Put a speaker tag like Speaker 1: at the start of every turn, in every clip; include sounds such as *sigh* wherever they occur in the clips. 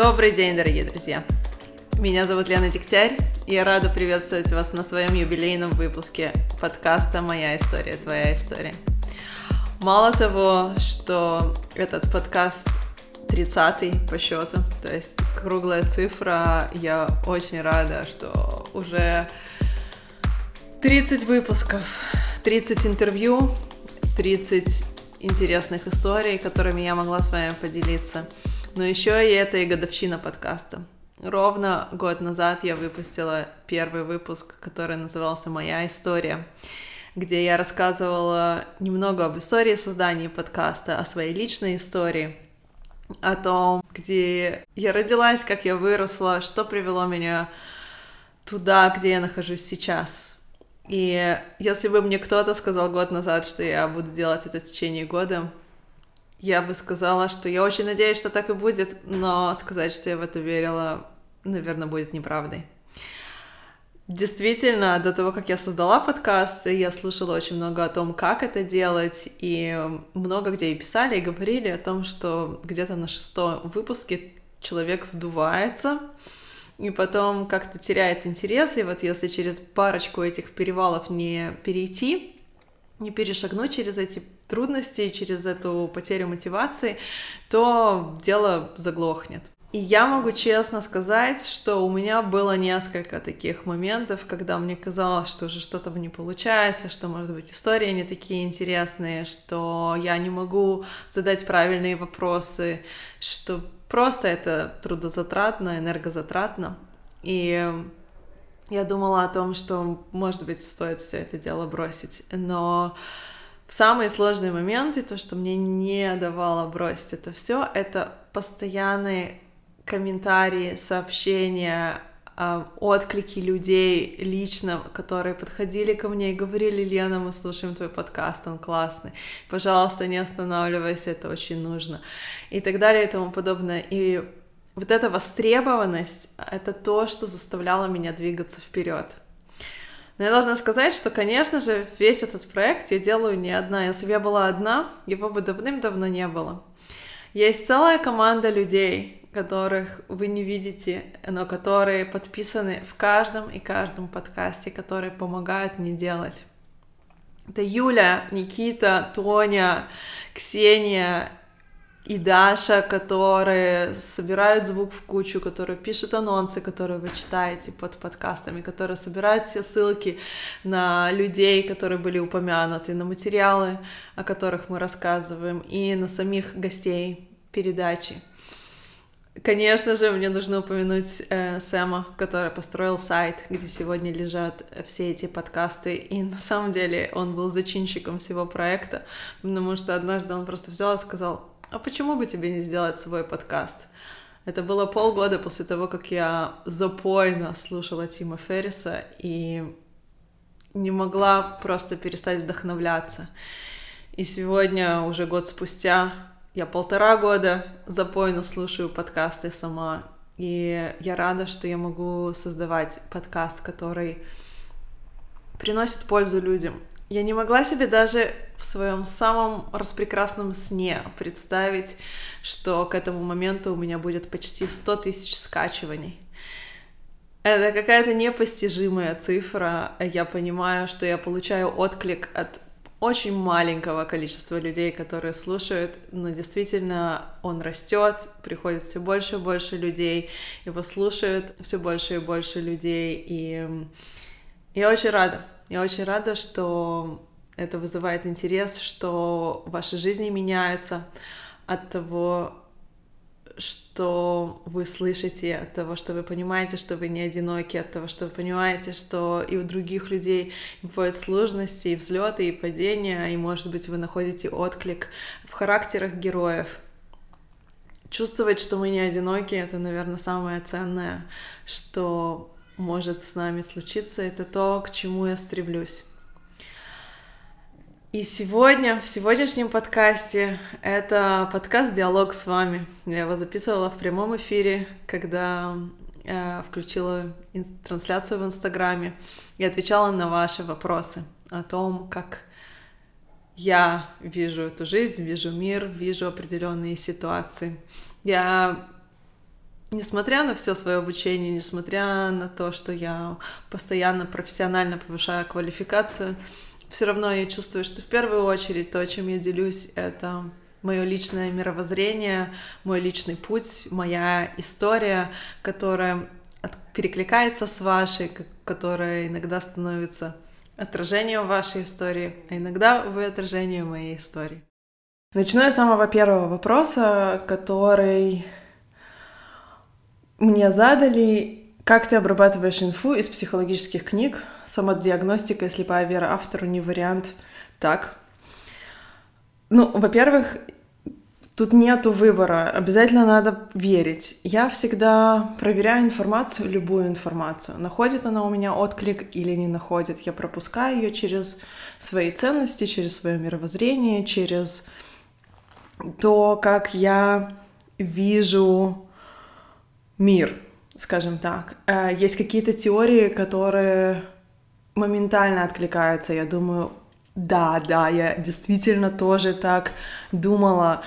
Speaker 1: Добрый день, дорогие друзья! Меня зовут Лена Дегтярь, и я рада приветствовать вас на своем юбилейном выпуске подкаста «Моя история, твоя история». Мало того, что этот подкаст 30 по счету, то есть круглая цифра, я очень рада, что уже 30 выпусков, 30 интервью, 30 интересных историй, которыми я могла с вами поделиться. Но еще и это и годовщина подкаста. Ровно год назад я выпустила первый выпуск, который назывался «Моя история», где я рассказывала немного об истории создания подкаста, о своей личной истории, о том, где я родилась, как я выросла, что привело меня туда, где я нахожусь сейчас, и если бы мне кто-то сказал год назад, что я буду делать это в течение года, я бы сказала, что я очень надеюсь, что так и будет, но сказать, что я в это верила, наверное, будет неправдой. Действительно, до того, как я создала подкаст, я слушала очень много о том, как это делать, и много где и писали, и говорили о том, что где-то на шестом выпуске человек сдувается, и потом как-то теряет интерес, и вот если через парочку этих перевалов не перейти, не перешагнуть через эти трудности, через эту потерю мотивации, то дело заглохнет. И я могу честно сказать, что у меня было несколько таких моментов, когда мне казалось, что уже что-то не получается, что, может быть, истории не такие интересные, что я не могу задать правильные вопросы, что просто это трудозатратно, энергозатратно. И я думала о том, что, может быть, стоит все это дело бросить. Но в самые сложные моменты, то, что мне не давало бросить это все, это постоянные комментарии, сообщения, а, отклики людей лично, которые подходили ко мне и говорили, Лена, мы слушаем твой подкаст, он классный, пожалуйста, не останавливайся, это очень нужно, и так далее и тому подобное. И вот эта востребованность — это то, что заставляло меня двигаться вперед. Но я должна сказать, что, конечно же, весь этот проект я делаю не одна. Если бы я была одна, его бы давным-давно не было. Есть целая команда людей, которых вы не видите, но которые подписаны в каждом и каждом подкасте, которые помогают мне делать. Это Юля, Никита, Тоня, Ксения и Даша, которые собирают звук в кучу, которые пишут анонсы, которые вы читаете под подкастами, которые собирают все ссылки на людей, которые были упомянуты, на материалы, о которых мы рассказываем, и на самих гостей передачи. Конечно же, мне нужно упомянуть э, Сэма, который построил сайт, где сегодня лежат все эти подкасты. И на самом деле он был зачинщиком всего проекта, потому что однажды он просто взял и сказал, а почему бы тебе не сделать свой подкаст? Это было полгода после того, как я запойно слушала Тима Ферриса и не могла просто перестать вдохновляться. И сегодня, уже год спустя, я полтора года запойно слушаю подкасты сама, и я рада, что я могу создавать подкаст, который приносит пользу людям. Я не могла себе даже в своем самом распрекрасном сне представить, что к этому моменту у меня будет почти 100 тысяч скачиваний. Это какая-то непостижимая цифра. Я понимаю, что я получаю отклик от очень маленького количества людей, которые слушают, но действительно он растет, приходит все больше и больше людей, его слушают все больше и больше людей, и я очень рада, я очень рада, что это вызывает интерес, что ваши жизни меняются от того, что вы слышите, от того, что вы понимаете, что вы не одиноки, от того, что вы понимаете, что и у других людей бывают сложности, и взлеты, и падения, и, может быть, вы находите отклик в характерах героев. Чувствовать, что мы не одиноки, это, наверное, самое ценное, что может с нами случиться, это то, к чему я стремлюсь. И сегодня, в сегодняшнем подкасте, это подкаст «Диалог с вами». Я его записывала в прямом эфире, когда э, включила трансляцию в Инстаграме и отвечала на ваши вопросы о том, как я вижу эту жизнь, вижу мир, вижу определенные ситуации. Я несмотря на все свое обучение, несмотря на то, что я постоянно профессионально повышаю квалификацию, все равно я чувствую, что в первую очередь то, чем я делюсь, это мое личное мировоззрение, мой личный путь, моя история, которая перекликается с вашей, которая иногда становится отражением вашей истории, а иногда вы отражение моей истории. Начну я с самого первого вопроса, который мне задали, как ты обрабатываешь инфу из психологических книг, самодиагностика и слепая вера автору не вариант. Так. Ну, во-первых, тут нету выбора, обязательно надо верить. Я всегда проверяю информацию, любую информацию. Находит она у меня отклик или не находит. Я пропускаю ее через свои ценности, через свое мировоззрение, через то, как я вижу мир, скажем так. Э, есть какие-то теории, которые моментально откликаются. Я думаю, да, да, я действительно тоже так думала.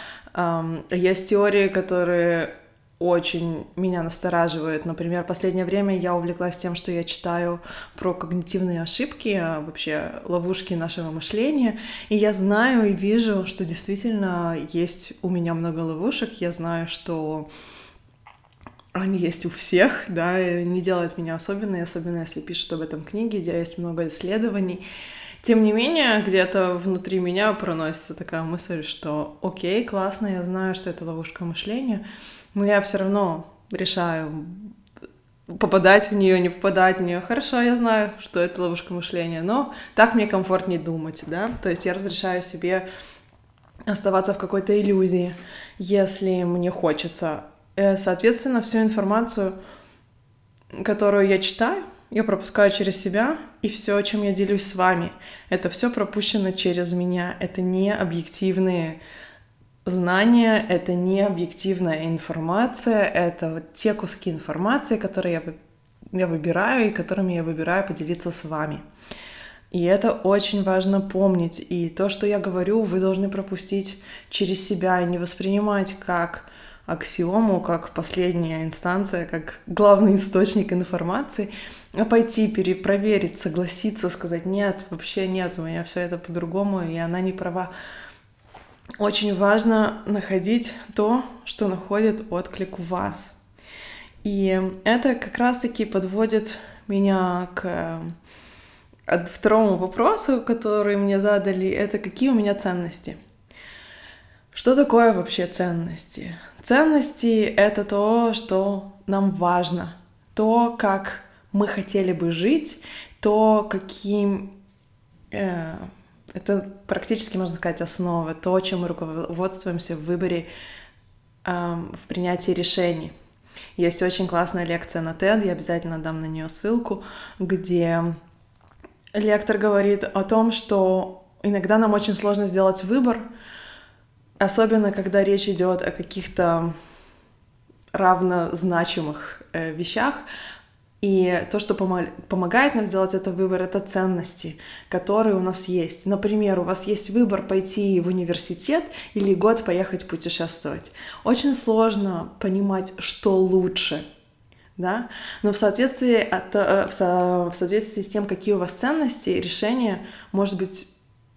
Speaker 1: Есть теории, которые очень меня настораживают. Например, в последнее время я увлеклась тем, что я читаю про когнитивные ошибки, а вообще ловушки нашего мышления, и я знаю и вижу, что действительно есть у меня много ловушек. Я знаю, что они есть у всех, да, и не делают меня особенной, особенно если пишут об этом книги, где есть много исследований. Тем не менее, где-то внутри меня проносится такая мысль, что окей, классно, я знаю, что это ловушка мышления, но я все равно решаю попадать в нее, не попадать в нее. Хорошо, я знаю, что это ловушка мышления, но так мне комфортнее думать, да. То есть я разрешаю себе оставаться в какой-то иллюзии, если мне хочется соответственно, всю информацию, которую я читаю, я пропускаю через себя, и все, чем я делюсь с вами, это все пропущено через меня. Это не объективные знания, это не объективная информация, это вот те куски информации, которые я, я выбираю и которыми я выбираю поделиться с вами. И это очень важно помнить. И то, что я говорю, вы должны пропустить через себя и не воспринимать как аксиому, как последняя инстанция, как главный источник информации, а пойти перепроверить, согласиться, сказать, нет, вообще нет, у меня все это по-другому, и она не права. Очень важно находить то, что находит отклик у вас. И это как раз-таки подводит меня к э, второму вопросу, который мне задали, это какие у меня ценности. Что такое вообще ценности? Ценности — это то, что нам важно, то, как мы хотели бы жить, то, каким... Э, это практически, можно сказать, основа, то, чем мы руководствуемся в выборе, э, в принятии решений. Есть очень классная лекция на TED, я обязательно дам на нее ссылку, где лектор говорит о том, что иногда нам очень сложно сделать выбор, Особенно, когда речь идет о каких-то равнозначимых э, вещах, и то, что помогает нам сделать этот выбор, это ценности, которые у нас есть. Например, у вас есть выбор пойти в университет или год поехать путешествовать. Очень сложно понимать, что лучше, да? Но в соответствии, от, э, в соответствии с тем, какие у вас ценности, решение может быть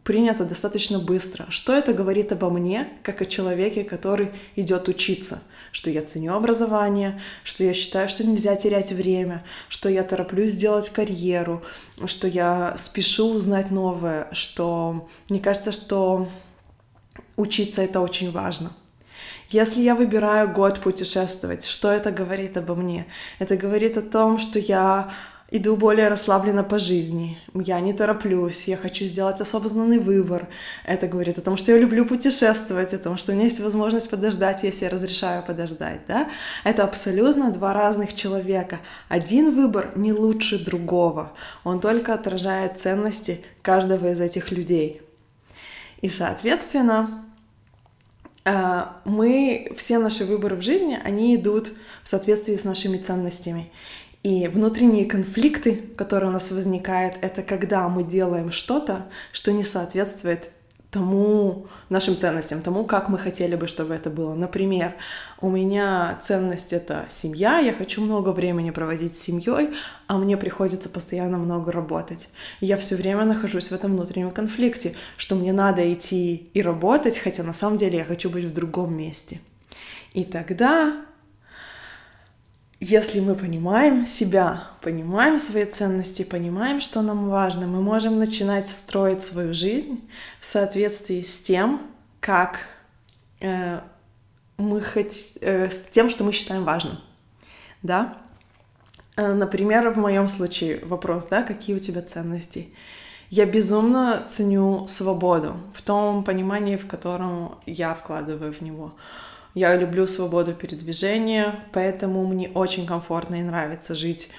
Speaker 1: принято достаточно быстро. Что это говорит обо мне, как о человеке, который идет учиться? Что я ценю образование, что я считаю, что нельзя терять время, что я тороплюсь сделать карьеру, что я спешу узнать новое, что мне кажется, что учиться это очень важно. Если я выбираю год путешествовать, что это говорит обо мне? Это говорит о том, что я иду более расслабленно по жизни, я не тороплюсь, я хочу сделать осознанный выбор. Это говорит о том, что я люблю путешествовать, о том, что у меня есть возможность подождать, если я разрешаю подождать, да? Это абсолютно два разных человека. Один выбор не лучше другого, он только отражает ценности каждого из этих людей. И, соответственно, э, мы, все наши выборы в жизни, они идут в соответствии с нашими ценностями. И внутренние конфликты, которые у нас возникают, это когда мы делаем что-то, что не соответствует
Speaker 2: тому, нашим ценностям, тому, как мы хотели бы, чтобы это было. Например, у меня ценность — это семья, я хочу много времени проводить с семьей, а мне приходится постоянно много работать. Я все время нахожусь в этом внутреннем конфликте, что мне надо идти и работать, хотя на самом деле я хочу быть в другом месте. И тогда если мы понимаем себя, понимаем свои ценности, понимаем, что нам важно, мы можем начинать строить свою жизнь в соответствии с тем, как э, мы хоть, э, с тем, что мы считаем важным, да. Э, например, в моем случае вопрос, да, какие у тебя ценности? Я безумно ценю свободу в том понимании, в котором я вкладываю в него. Я люблю свободу передвижения, поэтому мне очень комфортно и нравится жить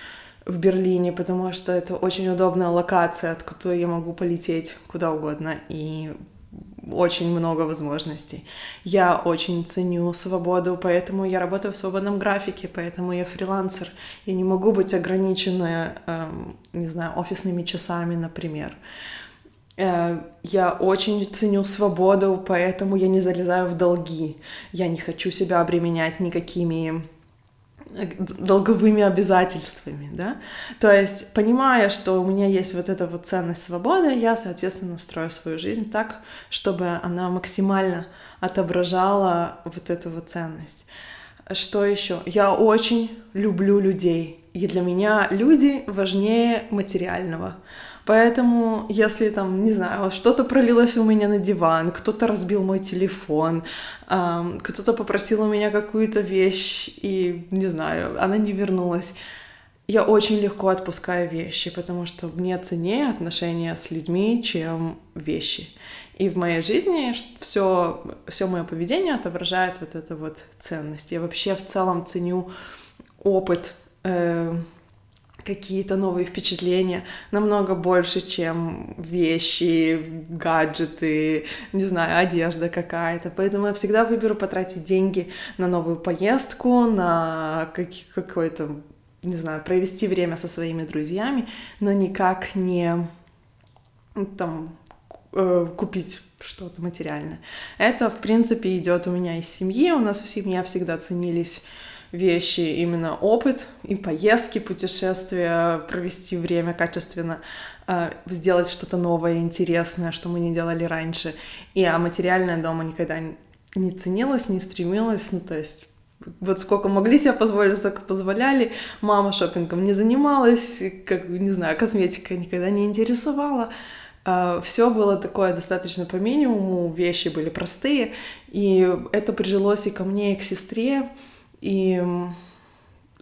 Speaker 2: в Берлине, потому что это очень удобная локация, от которой я могу полететь куда угодно и очень много возможностей. Я очень ценю свободу, поэтому я работаю в свободном графике, поэтому я фрилансер. Я не могу быть ограничена, эм, не знаю, офисными часами, например. Я очень ценю свободу, поэтому я не залезаю в долги. Я не хочу себя обременять никакими э, долговыми обязательствами, да. То есть, понимая, что у меня есть вот эта вот ценность свободы, я, соответственно, строю свою жизнь так, чтобы она максимально отображала вот эту вот ценность. Что еще? Я очень люблю людей, и для меня люди важнее материального. Поэтому, если там, не знаю, что-то пролилось у меня на диван, кто-то разбил мой телефон, эм, кто-то попросил у меня какую-то вещь, и, не знаю, она не вернулась, я очень легко отпускаю вещи, потому что мне ценнее отношения с людьми, чем вещи. И в моей жизни все, все мое поведение отображает вот эту вот ценность. Я вообще в целом ценю опыт э, какие-то новые впечатления намного больше, чем вещи, гаджеты, не знаю, одежда какая-то. Поэтому я всегда выберу потратить деньги на новую поездку, на какой-то, не знаю, провести время со своими друзьями, но никак не там э, купить что-то материальное. Это, в принципе, идет у меня из семьи. У нас в семье всегда ценились вещи, именно опыт и поездки, путешествия, провести время качественно, э, сделать что-то новое, интересное, что мы не делали раньше. И а материальное дома никогда не ценилось, не стремилось, ну то есть вот сколько могли себе позволить, столько позволяли. Мама шопингом не занималась, как, не знаю, косметика никогда не интересовала. Uh, все было такое достаточно по минимуму, вещи были простые, и это прижилось и ко мне, и к сестре. И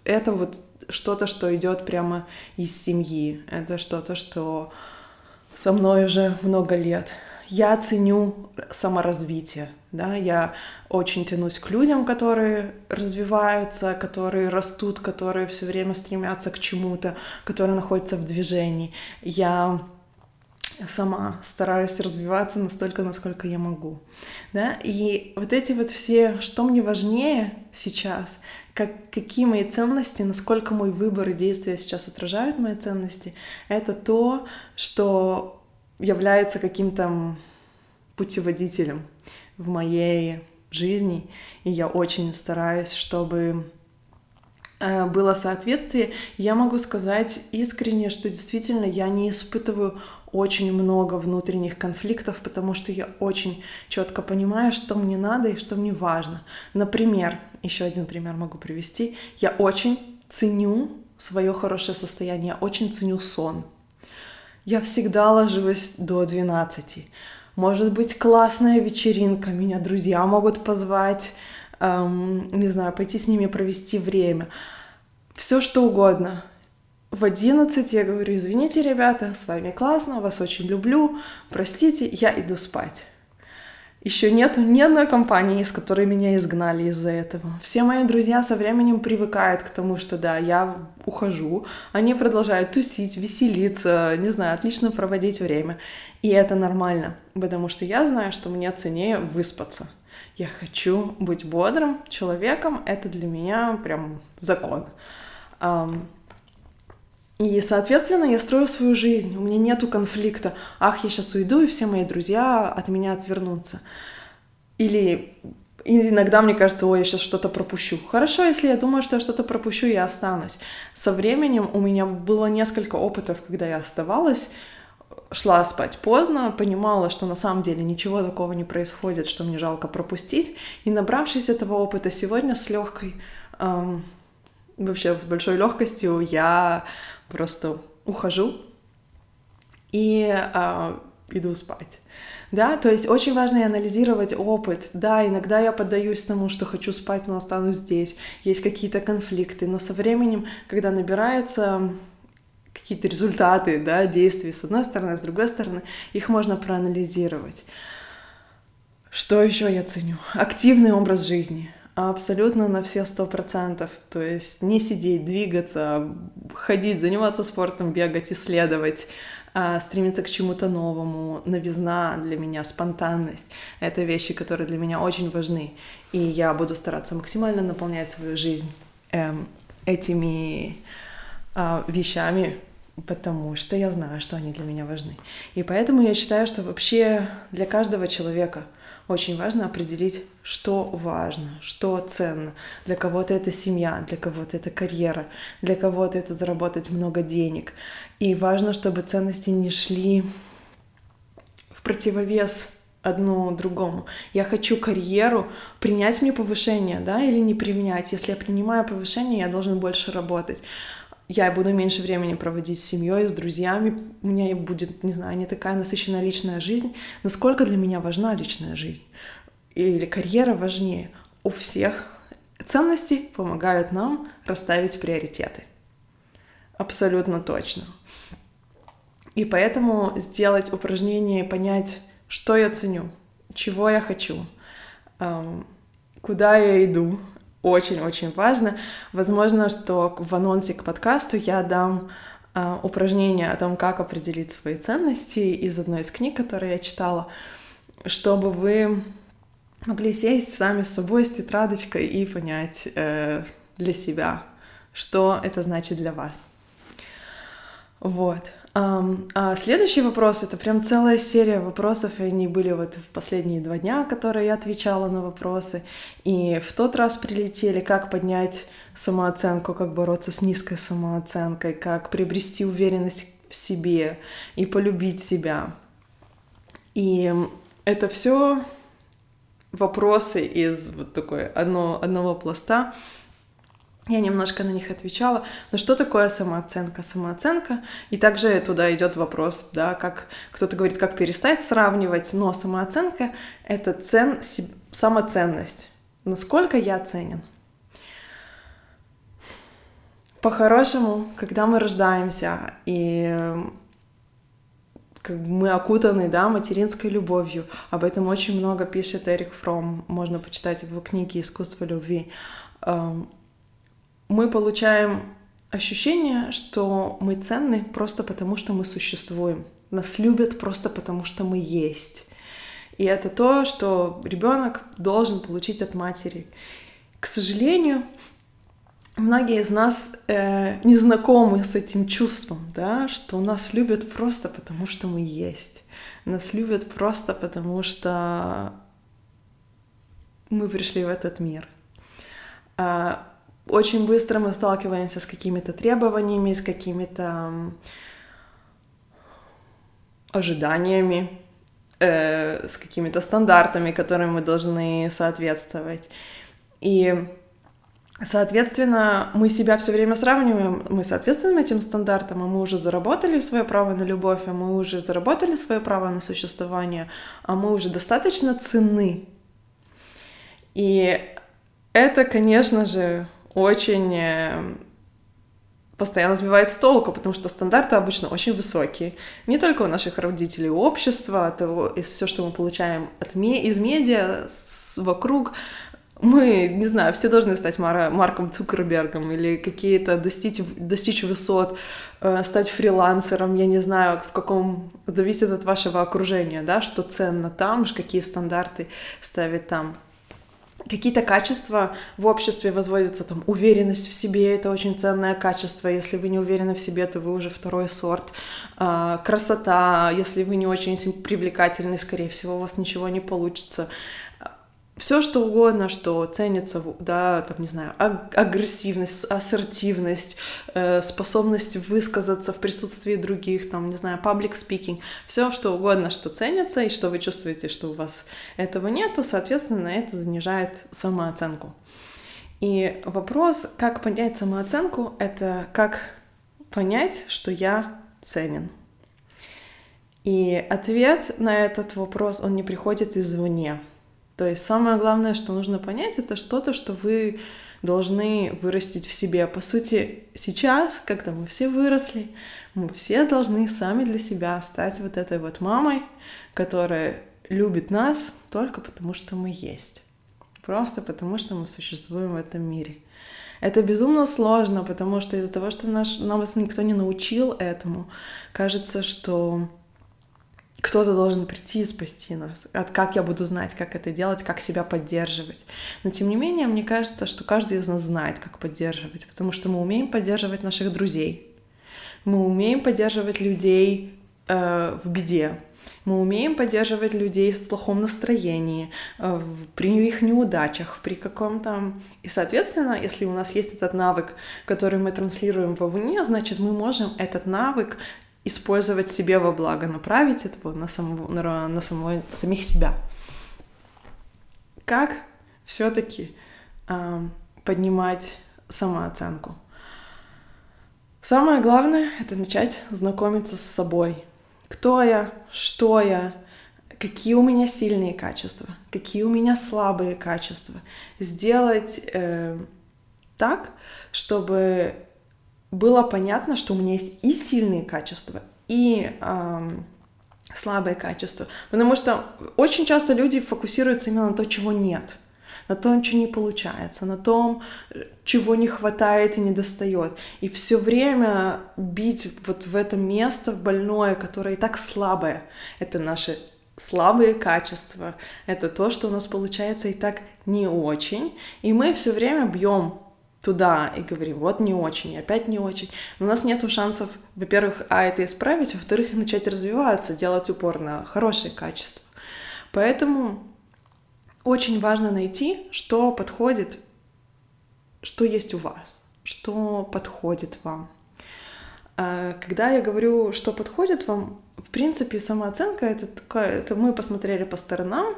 Speaker 2: это вот что-то, что идет прямо из семьи. Это что-то, что со мной уже много лет. Я ценю саморазвитие, да, я очень тянусь к людям, которые развиваются, которые растут, которые все время стремятся к чему-то, которые находятся в движении. Я сама стараюсь развиваться настолько, насколько я могу. Да? И вот эти вот все, что мне важнее сейчас, как, какие мои ценности, насколько мой выбор и действия сейчас отражают мои ценности, это то, что является каким-то путеводителем в моей жизни. И я очень стараюсь, чтобы э, было соответствие. Я могу сказать искренне, что действительно я не испытываю очень много внутренних конфликтов, потому что я очень четко понимаю, что мне надо и что мне важно. Например, еще один пример могу привести. Я очень ценю свое хорошее состояние, очень ценю сон. Я всегда ложусь до 12. Может быть классная вечеринка, меня друзья могут позвать, эм, не знаю, пойти с ними провести время. Все что угодно в 11 я говорю, извините, ребята, с вами классно, вас очень люблю, простите, я иду спать. Еще нету ни одной компании, из которой меня изгнали из-за этого. Все мои друзья со временем привыкают к тому, что да, я ухожу, они продолжают тусить, веселиться, не знаю, отлично проводить время. И это нормально, потому что я знаю, что мне ценнее выспаться. Я хочу быть бодрым человеком, это для меня прям закон. И, соответственно, я строю свою жизнь. У меня нету конфликта. Ах, я сейчас уйду, и все мои друзья от меня отвернутся. Или иногда мне кажется, ой, я сейчас что-то пропущу. Хорошо, если я думаю, что я что-то пропущу, я останусь. Со временем у меня было несколько опытов, когда я оставалась, шла спать поздно, понимала, что на самом деле ничего такого не происходит, что мне жалко пропустить. И набравшись этого опыта сегодня с легкой, эм, вообще с большой легкостью, я просто ухожу и э, иду спать. Да, то есть очень важно анализировать опыт. Да, иногда я поддаюсь тому, что хочу спать, но останусь здесь. Есть какие-то конфликты, но со временем, когда набирается какие-то результаты, да, действий с одной стороны, с другой стороны, их можно проанализировать. Что еще я ценю? Активный образ жизни. Абсолютно на все сто процентов. То есть не сидеть, двигаться, ходить, заниматься спортом, бегать, исследовать, а, стремиться к чему-то новому, новизна для меня, спонтанность. Это вещи, которые для меня очень важны. И я буду стараться максимально наполнять свою жизнь эм, этими э, вещами, потому что я знаю, что они для меня важны. И поэтому я считаю, что вообще для каждого человека очень важно определить, что важно, что ценно. Для кого-то это семья, для кого-то это карьера, для кого-то это заработать много денег. И важно, чтобы ценности не шли в противовес одно другому. Я хочу карьеру, принять мне повышение, да, или не принять. Если я принимаю повышение, я должен больше работать я буду меньше времени проводить с семьей, с друзьями, у меня будет, не знаю, не такая насыщенная личная жизнь. Насколько для меня важна личная жизнь? Или карьера важнее? У всех ценности помогают нам расставить приоритеты. Абсолютно точно. И поэтому сделать упражнение и понять, что я ценю, чего я хочу, куда я иду, очень-очень важно. Возможно, что в анонсе к подкасту я дам э, упражнение о том, как определить свои ценности из одной из книг, которые я читала, чтобы вы могли сесть сами с собой с тетрадочкой и понять э, для себя, что это значит для вас. Вот. А следующий вопрос — это прям целая серия вопросов, и они были вот в последние два дня, которые я отвечала на вопросы. И в тот раз прилетели, как поднять самооценку, как бороться с низкой самооценкой, как приобрести уверенность в себе и полюбить себя. И это все вопросы из вот такой одно, одного пласта, я немножко на них отвечала. Но что такое самооценка? Самооценка. И также туда идет вопрос, да, как кто-то говорит, как перестать сравнивать, но самооценка — это цен, самоценность. Насколько я ценен? По-хорошему, когда мы рождаемся, и как мы окутаны, да, материнской любовью. Об этом очень много пишет Эрик Фром. Можно почитать его книги «Искусство любви» эм, мы получаем ощущение, что мы ценны просто потому, что мы существуем. Нас любят просто потому, что мы есть. И это то, что ребенок должен получить от матери. К сожалению, многие из нас э, не знакомы с этим чувством, да, что нас любят просто потому, что мы есть. Нас любят просто потому, что мы пришли в этот мир. А очень быстро мы сталкиваемся с какими-то требованиями, с какими-то ожиданиями, э, с какими-то стандартами, которым мы должны соответствовать. И, соответственно, мы себя все время сравниваем, мы соответствуем этим стандартам, а мы уже заработали свое право на любовь, а мы уже заработали свое право на существование, а мы уже достаточно ценны. И это, конечно же, очень э, постоянно сбивает с толку, потому что стандарты обычно очень высокие. Не только у наших родителей, у общества, того, из все, что мы получаем от ме из медиа, с, вокруг. Мы, не знаю, все должны стать Мар Марком Цукербергом или какие-то достичь, достичь высот, э, стать фрилансером, я не знаю, в каком... Зависит от вашего окружения, да, что ценно там, какие стандарты ставить там. Какие-то качества в обществе возводятся, там, уверенность в себе, это очень ценное качество, если вы не уверены в себе, то вы уже второй сорт, а, красота, если вы не очень привлекательны, скорее всего, у вас ничего не получится, все что угодно, что ценится, да, там, не знаю, агрессивность, ассертивность, э, способность высказаться в присутствии других, там, не знаю, public speaking, все что угодно, что ценится, и что вы чувствуете, что у вас этого нету, соответственно, это занижает самооценку. И вопрос, как понять самооценку, это как понять, что я ценен. И ответ на этот вопрос, он не приходит извне. То есть самое главное, что нужно понять, это что-то, что вы должны вырастить в себе. По сути, сейчас, когда мы все выросли, мы все должны сами для себя стать вот этой вот мамой, которая любит нас только потому, что мы есть. Просто потому, что мы существуем в этом мире. Это безумно сложно, потому что из-за того, что наш, нас никто не научил этому, кажется, что кто-то должен прийти и спасти нас. От как я буду знать, как это делать, как себя поддерживать. Но тем не менее, мне кажется, что каждый из нас знает, как поддерживать, потому что мы умеем поддерживать наших друзей, мы умеем поддерживать людей э, в беде, мы умеем поддерживать людей в плохом настроении, э, при их неудачах, при каком-то... И, соответственно, если у нас есть этот навык, который мы транслируем вовне, значит, мы можем этот навык использовать себе во благо, направить это на, самого, на, на самого, самих себя. Как все-таки э, поднимать самооценку? Самое главное — это начать знакомиться с собой. Кто я, что я, какие у меня сильные качества, какие у меня слабые качества. Сделать э, так, чтобы было понятно, что у меня есть и сильные качества, и эм, слабые качества. Потому что очень часто люди фокусируются именно на то, чего нет, на том, что не получается, на том, чего не хватает и не достает. И все время бить вот в это место больное, которое и так слабое. Это наши слабые качества, это то, что у нас получается и так не очень. И мы все время бьем туда и говорим, вот не очень, опять не очень. Но у нас нет шансов, во-первых, а, это исправить, во-вторых, начать развиваться, делать упор на хорошее качество. Поэтому очень важно найти, что подходит, что есть у вас, что подходит вам. А, когда я говорю, что подходит вам, в принципе, самооценка это такое, это мы посмотрели по сторонам,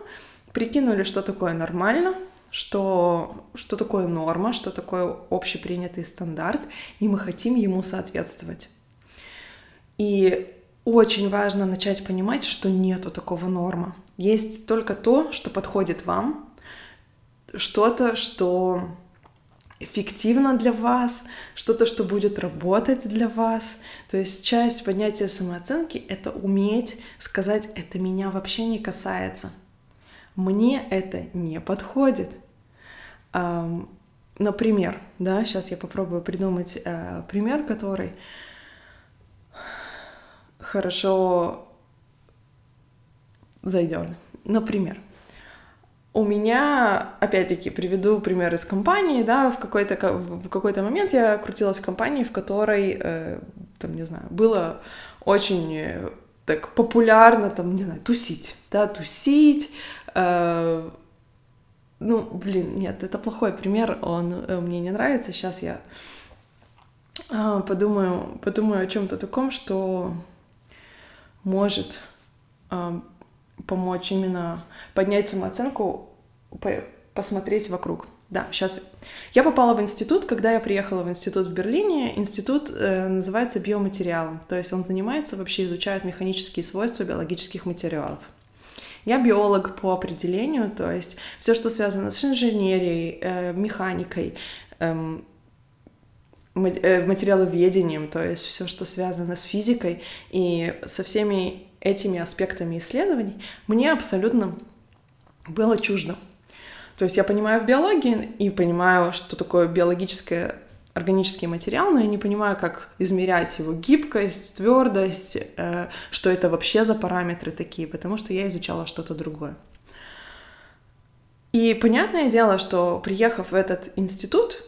Speaker 2: прикинули, что такое нормально, что, что такое норма, что такое общепринятый стандарт, и мы хотим ему соответствовать. И очень важно начать понимать, что нету такого норма. Есть только то, что подходит вам, что-то, что эффективно для вас, что-то, что будет работать для вас. То есть часть поднятия самооценки — это уметь сказать, это меня вообще не касается. Мне это не подходит. Например, да, сейчас я попробую придумать э, пример, который хорошо зайдет. Например, у меня, опять-таки, приведу пример из компании, да, в какой-то, в какой-то момент я крутилась в компании, в которой, э, там, не знаю, было очень э, так популярно, там, не знаю, тусить, да, тусить, э, ну, блин, нет, это плохой пример, он э, мне не нравится. Сейчас я э, подумаю, подумаю о чем-то таком, что может э, помочь именно поднять самооценку, по посмотреть вокруг. Да, сейчас. Я попала в институт, когда я приехала в институт в Берлине. Институт э, называется биоматериалом, то есть он занимается, вообще изучает механические свойства биологических материалов. Я биолог по определению, то есть все, что связано с инженерией, э, механикой, эм, э, материаловедением, то есть все, что связано с физикой и со всеми этими аспектами исследований, мне абсолютно было чуждо. То есть я понимаю в биологии и понимаю, что такое биологическое органический материал, но я не понимаю, как измерять его гибкость, твердость, э, что это вообще за параметры такие, потому что я изучала что-то другое. И понятное дело, что приехав в этот институт,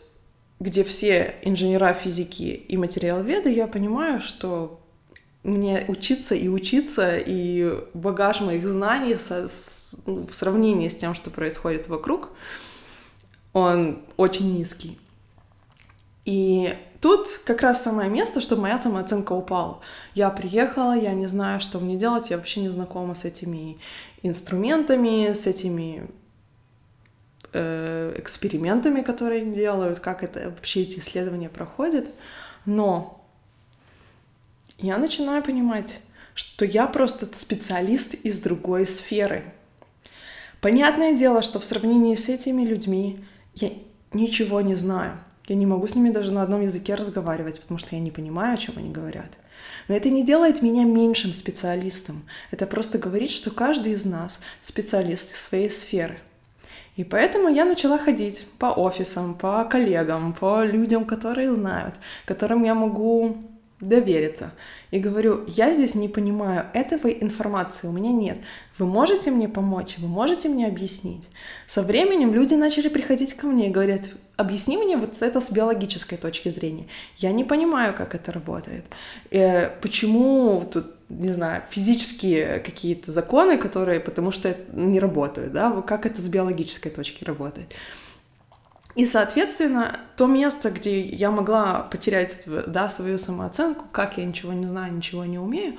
Speaker 2: где все инженера физики и материаловеды, я понимаю, что мне учиться и учиться, и багаж моих знаний со, с, в сравнении с тем, что происходит вокруг, он очень низкий. И тут как раз самое место, чтобы моя самооценка упала. Я приехала, я не знаю, что мне делать, я вообще не знакома с этими инструментами, с этими э, экспериментами, которые они делают, как это вообще эти исследования проходят. Но я начинаю понимать, что я просто специалист из другой сферы. Понятное дело, что в сравнении с этими людьми я ничего не знаю. Я не могу с ними даже на одном языке разговаривать, потому что я не понимаю, о чем они говорят. Но это не делает меня меньшим специалистом. Это просто говорит, что каждый из нас специалист из своей сферы. И поэтому я начала ходить по офисам, по коллегам, по людям, которые знают, которым я могу довериться. И говорю, я здесь не понимаю, этой информации у меня нет. Вы можете мне помочь? Вы можете мне объяснить? Со временем люди начали приходить ко мне и говорят, объясни мне вот это с биологической точки зрения. Я не понимаю, как это работает. Э, почему тут, не знаю, физические какие-то законы, которые, потому что не работают, да, как это с биологической точки работает. И, соответственно, то место, где я могла потерять да, свою самооценку, как я ничего не знаю, ничего не умею,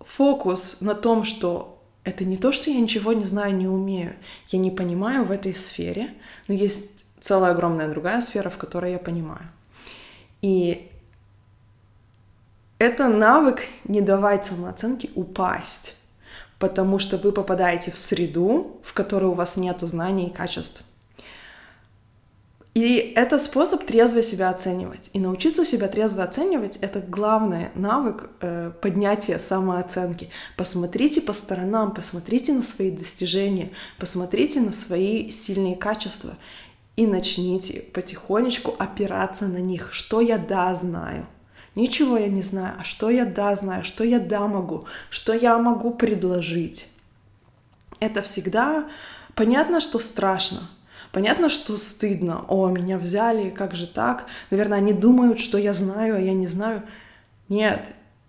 Speaker 2: фокус на том, что это не то, что я ничего не знаю, не умею. Я не понимаю в этой сфере, но есть целая огромная другая сфера, в которой я понимаю. И это навык не давать самооценке упасть, потому что вы попадаете в среду, в которой у вас нет знаний и качеств. И это способ трезво себя оценивать. И научиться себя трезво оценивать — это главный навык э, поднятия самооценки. Посмотрите по сторонам, посмотрите на свои достижения, посмотрите на свои сильные качества и начните потихонечку опираться на них. Что я да знаю? Ничего я не знаю, а что я да знаю, что я да могу, что я могу предложить. Это всегда понятно, что страшно, Понятно, что стыдно. О, меня взяли, как же так? Наверное, они думают, что я знаю, а я не знаю. Нет,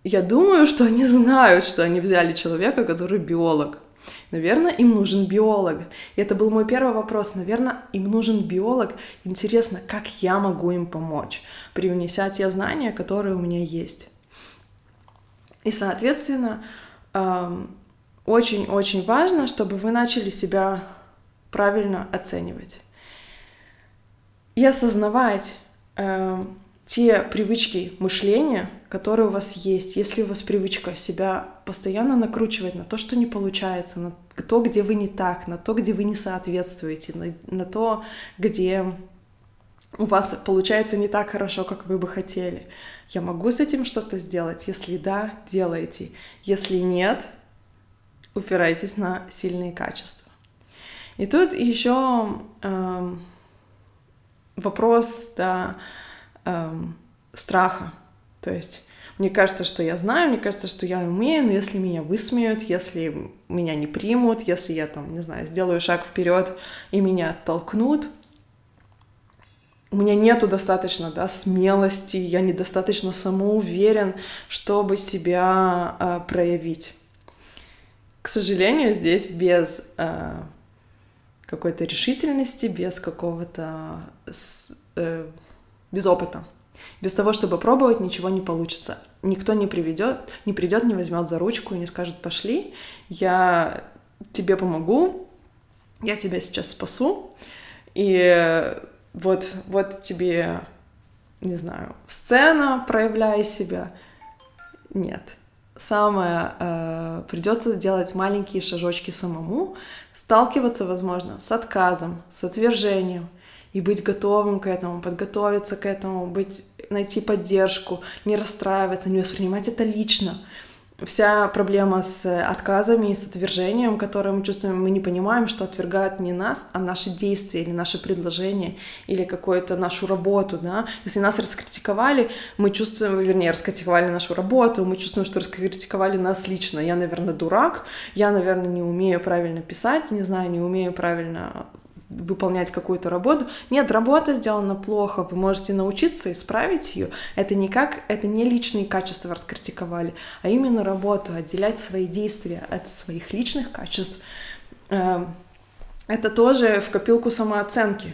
Speaker 2: я думаю, что они знают, что они взяли человека, который биолог. Наверное, им нужен биолог. И это был мой первый вопрос. Наверное, им нужен биолог. Интересно, как я могу им помочь, привнеся те знания, которые у меня есть. И, соответственно, очень-очень важно, чтобы вы начали себя правильно оценивать. И осознавать э, те привычки мышления, которые у вас есть. Если у вас привычка себя постоянно накручивать на то, что не получается, на то, где вы не так, на то, где вы не соответствуете, на, на то, где у вас получается не так хорошо, как вы бы хотели. Я могу с этим что-то сделать? Если да, делайте. Если нет, упирайтесь на сильные качества. И тут еще э, вопрос да, э, страха. То есть мне кажется, что я знаю, мне кажется, что я умею, но если меня высмеют, если меня не примут, если я там, не знаю, сделаю шаг вперед и меня оттолкнут, у меня нету достаточно да, смелости, я недостаточно самоуверен, чтобы себя э, проявить. К сожалению, здесь без э, какой-то решительности, без какого-то... Э, без опыта. Без того, чтобы пробовать, ничего не получится. Никто не приведет, не придет, не возьмет за ручку и не скажет, пошли, я тебе помогу, я тебя сейчас спасу, и вот, вот тебе, не знаю, сцена, проявляй себя. Нет самое э, придется делать маленькие шажочки самому, сталкиваться, возможно, с отказом, с отвержением и быть готовым к этому, подготовиться к этому, быть, найти поддержку, не расстраиваться, не воспринимать это лично вся проблема с отказами и с отвержением, которое мы чувствуем, мы не понимаем, что отвергают не нас, а наши действия или наши предложения или какую-то нашу работу, да. Если нас раскритиковали, мы чувствуем, вернее, раскритиковали нашу работу, мы чувствуем, что раскритиковали нас лично. Я, наверное, дурак, я, наверное, не умею правильно писать, не знаю, не умею правильно выполнять какую-то работу. Нет, работа сделана плохо, вы можете научиться исправить ее. Это никак, это не личные качества раскритиковали, а именно работу, отделять свои действия от своих личных качеств. Эм, это тоже в копилку самооценки.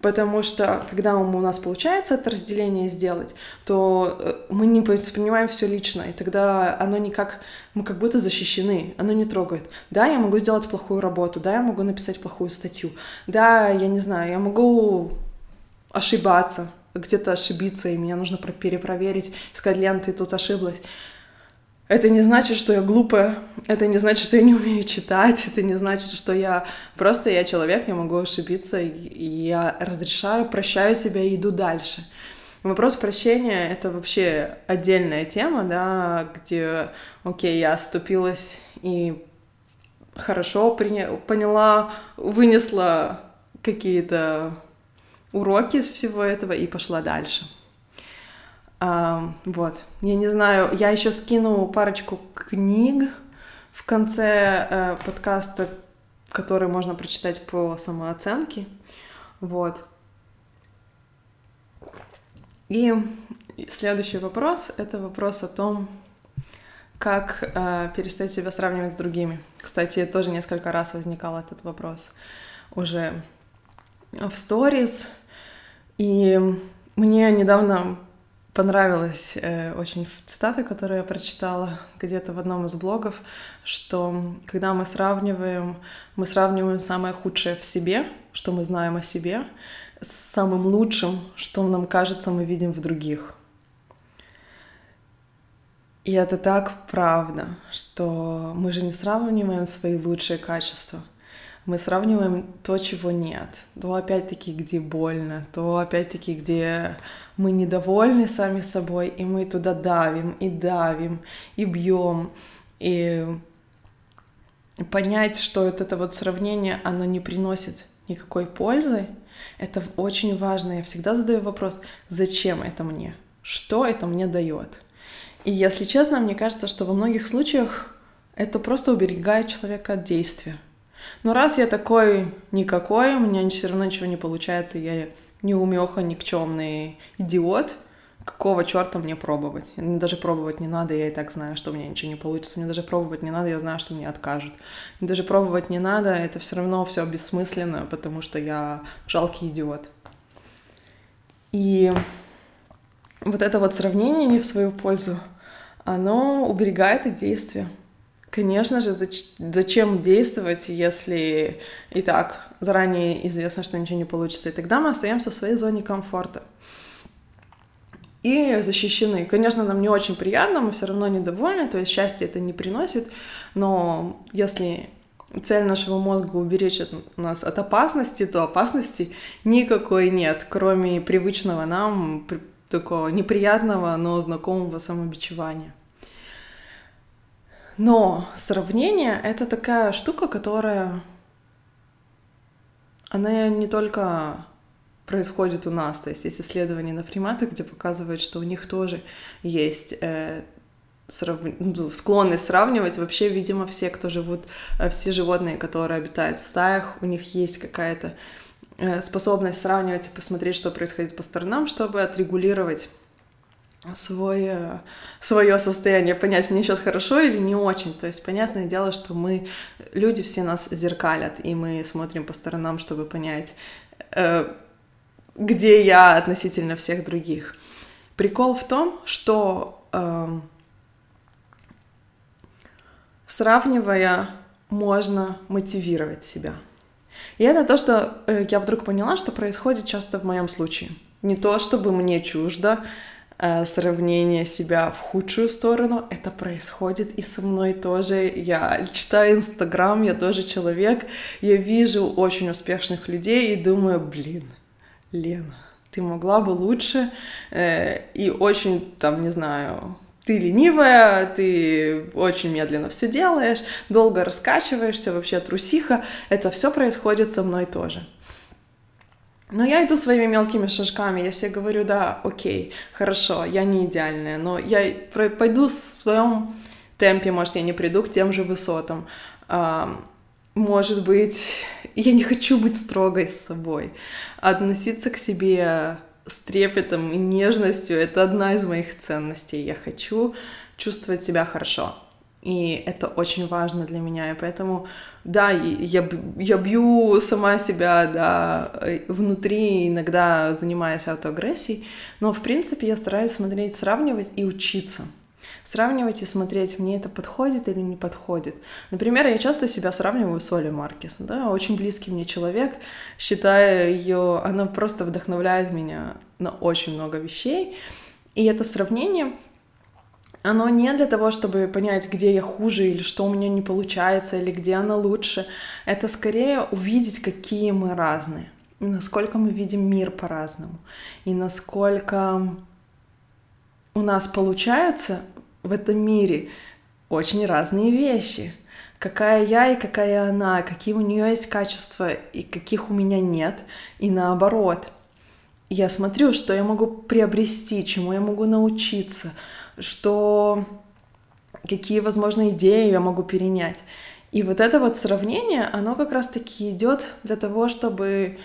Speaker 2: Потому что, когда у нас получается это разделение сделать, то э, мы не воспринимаем все лично, и тогда оно никак, мы как будто защищены, оно не трогает. Да, я могу сделать плохую работу, да, я могу написать плохую статью, да, я не знаю, я могу ошибаться, где-то ошибиться, и меня нужно перепроверить, сказать, Лен, ты тут ошиблась. Это не значит, что я глупая, это не значит, что я не умею читать, это не значит, что я... Просто я человек, я могу ошибиться, и я разрешаю, прощаю себя и иду дальше. Вопрос прощения — это вообще отдельная тема, да, где, окей, я оступилась и хорошо приня... поняла, вынесла какие-то уроки из всего этого и пошла дальше. Вот. Я не знаю, я еще скину парочку книг в конце э, подкаста, которые можно прочитать по самооценке. Вот. И следующий вопрос — это вопрос о том, как э, перестать себя сравнивать с другими. Кстати, тоже несколько раз возникал этот вопрос уже в сторис. И мне недавно понравилась э, очень цитата, которую я прочитала где-то в одном из блогов, что когда мы сравниваем, мы сравниваем самое худшее в себе, что мы знаем о себе, с самым лучшим, что нам кажется, мы видим в других. И это так правда, что мы же не сравниваем свои лучшие качества — мы сравниваем то, чего нет, то опять-таки, где больно, то опять-таки, где мы недовольны сами собой, и мы туда давим, и давим, и бьем, и понять, что вот это вот сравнение, оно не приносит никакой пользы, это очень важно. Я всегда задаю вопрос, зачем это мне? Что это мне дает? И если честно, мне кажется, что во многих случаях это просто уберегает человека от действия. Но раз я такой никакой, у меня все равно ничего не получается, я не умеха, никчемный идиот, какого черта мне пробовать? Мне даже пробовать не надо, я и так знаю, что у меня ничего не получится. Мне даже пробовать не надо, я знаю, что мне откажут. Мне даже пробовать не надо, это все равно все бессмысленно, потому что я жалкий идиот. И вот это вот сравнение не в свою пользу, оно уберегает от действия. Конечно же, зачем действовать, если и так заранее известно, что ничего не получится. И тогда мы остаемся в своей зоне комфорта. И защищены. Конечно, нам не очень приятно, мы все равно недовольны, то есть счастье это не приносит, но если цель нашего мозга уберечь от нас от опасности, то опасности никакой нет, кроме привычного нам такого неприятного, но знакомого самобичевания. Но сравнение — это такая штука, которая... Она не только происходит у нас, то есть есть исследования на приматах, где показывают, что у них тоже есть э, срав... ну, склонность сравнивать. Вообще, видимо, все, кто живут, э, все животные, которые обитают в стаях, у них есть какая-то э, способность сравнивать и посмотреть, что происходит по сторонам, чтобы отрегулировать свое, свое состояние, понять, мне сейчас хорошо или не очень. То есть, понятное дело, что мы, люди все нас зеркалят, и мы смотрим по сторонам, чтобы понять, э, где я относительно всех других. Прикол в том, что э, сравнивая, можно мотивировать себя. И это то, что э, я вдруг поняла, что происходит часто в моем случае. Не то, чтобы мне чуждо, Э, сравнение себя в худшую сторону. Это происходит и со мной тоже. Я читаю Инстаграм, я тоже человек. Я вижу очень успешных людей и думаю, блин, Лена, ты могла бы лучше. Э, и очень, там, не знаю, ты ленивая, ты очень медленно все делаешь, долго раскачиваешься, вообще трусиха. Это все происходит со мной тоже. Но я иду своими мелкими шажками, я себе говорю, да, окей, хорошо, я не идеальная, но я пойду в своем темпе, может, я не приду к тем же высотам. может быть, *laughs* я не хочу быть строгой с собой. Относиться к себе с трепетом и нежностью — это одна из моих ценностей. Я хочу чувствовать себя хорошо. И это очень важно для меня. И поэтому, да, я, я бью сама себя, да, внутри, иногда занимаясь аутоагрессией, но, в принципе, я стараюсь смотреть, сравнивать и учиться — сравнивать и смотреть, мне это подходит или не подходит. Например, я часто себя сравниваю с Олей Маркес, да, очень близкий мне человек, считаю ее, она просто вдохновляет меня на очень много вещей, и это сравнение, оно не для того, чтобы понять, где я хуже, или что у меня не получается, или где она лучше. Это скорее увидеть, какие мы разные, и насколько мы видим мир по-разному, и насколько у нас получается в этом мире очень разные вещи. Какая я и какая она, какие у нее есть качества и каких у меня нет, и наоборот. Я смотрю, что я могу приобрести, чему я могу научиться, что какие, возможно, идеи я могу перенять. И вот это вот сравнение, оно как раз-таки идет для того, чтобы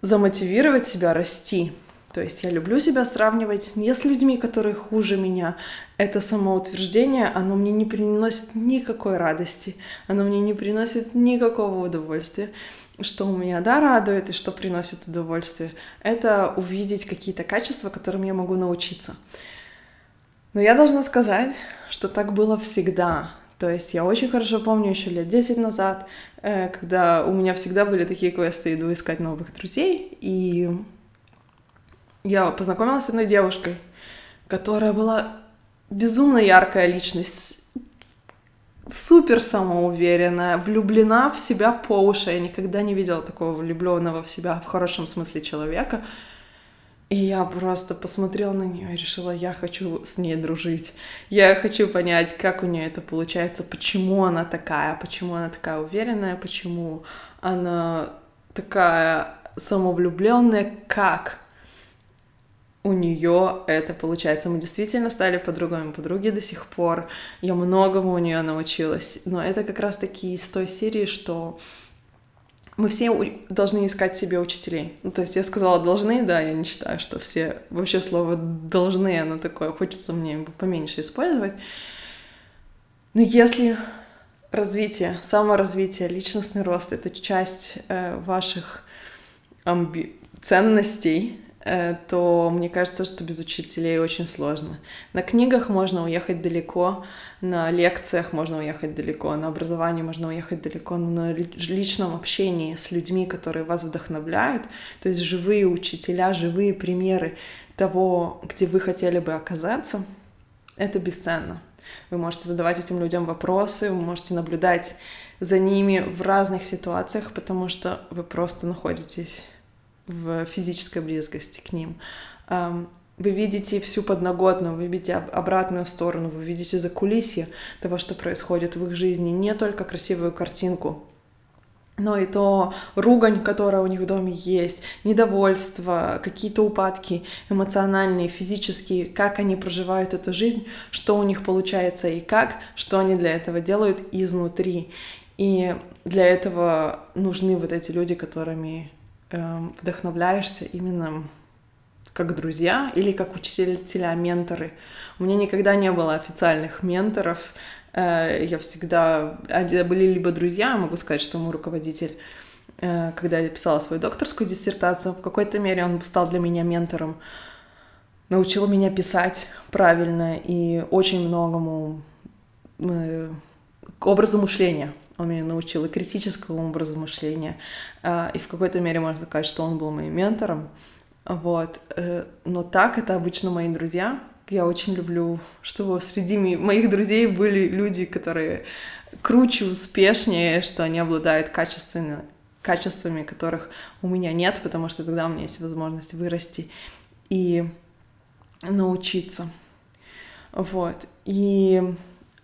Speaker 2: замотивировать себя расти. То есть я люблю себя сравнивать не с людьми, которые хуже меня. Это самоутверждение, оно мне не приносит никакой радости, оно мне не приносит никакого удовольствия. Что у меня, да, радует и что приносит удовольствие, это увидеть какие-то качества, которым я могу научиться. Но я должна сказать, что так было всегда. То есть я очень хорошо помню еще лет 10 назад, э, когда у меня всегда были такие квесты, иду искать новых друзей, и я познакомилась с одной девушкой, которая была безумно яркая личность, супер самоуверенная, влюблена в себя по уши. Я никогда не видела такого влюбленного в себя в хорошем смысле человека. И я просто посмотрела на нее и решила, я хочу с ней дружить. Я хочу понять, как у нее это получается, почему она такая, почему она такая уверенная, почему она такая самовлюбленная, как у нее это получается. Мы действительно стали подругами, подруги до сих пор. Я многому у нее научилась. Но это как раз таки из той серии, что мы все должны искать себе учителей. Ну, то есть я сказала должны, да, я не считаю, что все... Вообще слово должны, оно такое, хочется мне поменьше использовать. Но если развитие, саморазвитие, личностный рост — это часть э, ваших амби... ценностей, то мне кажется, что без учителей очень сложно. На книгах можно уехать далеко, на лекциях можно уехать далеко, на образовании можно уехать далеко, но на личном общении с людьми, которые вас вдохновляют, то есть живые учителя, живые примеры того, где вы хотели бы оказаться, это бесценно. Вы можете задавать этим людям вопросы, вы можете наблюдать за ними в разных ситуациях, потому что вы просто находитесь в физической близости к ним. Вы видите всю подноготную, вы видите обратную сторону, вы видите за кулисье того, что происходит в их жизни, не только красивую картинку, но и то ругань, которая у них в доме есть, недовольство, какие-то упадки эмоциональные, физические, как они проживают эту жизнь, что у них получается и как, что они для этого делают изнутри. И для этого нужны вот эти люди, которыми э, вдохновляешься именно как друзья или как учителя, менторы. У меня никогда не было официальных менторов. Э, я всегда... Это были либо друзья, могу сказать, что мой руководитель, э, когда я писала свою докторскую диссертацию, в какой-то мере он стал для меня ментором, научил меня писать правильно и очень многому э, к образу мышления он меня научил и критическому образу мышления, а, и в какой-то мере можно сказать, что он был моим ментором, вот. Э, но так это обычно мои друзья. Я очень люблю, чтобы среди моих друзей были люди, которые круче, успешнее, что они обладают качественно, качествами, которых у меня нет, потому что тогда у меня есть возможность вырасти и научиться. Вот. И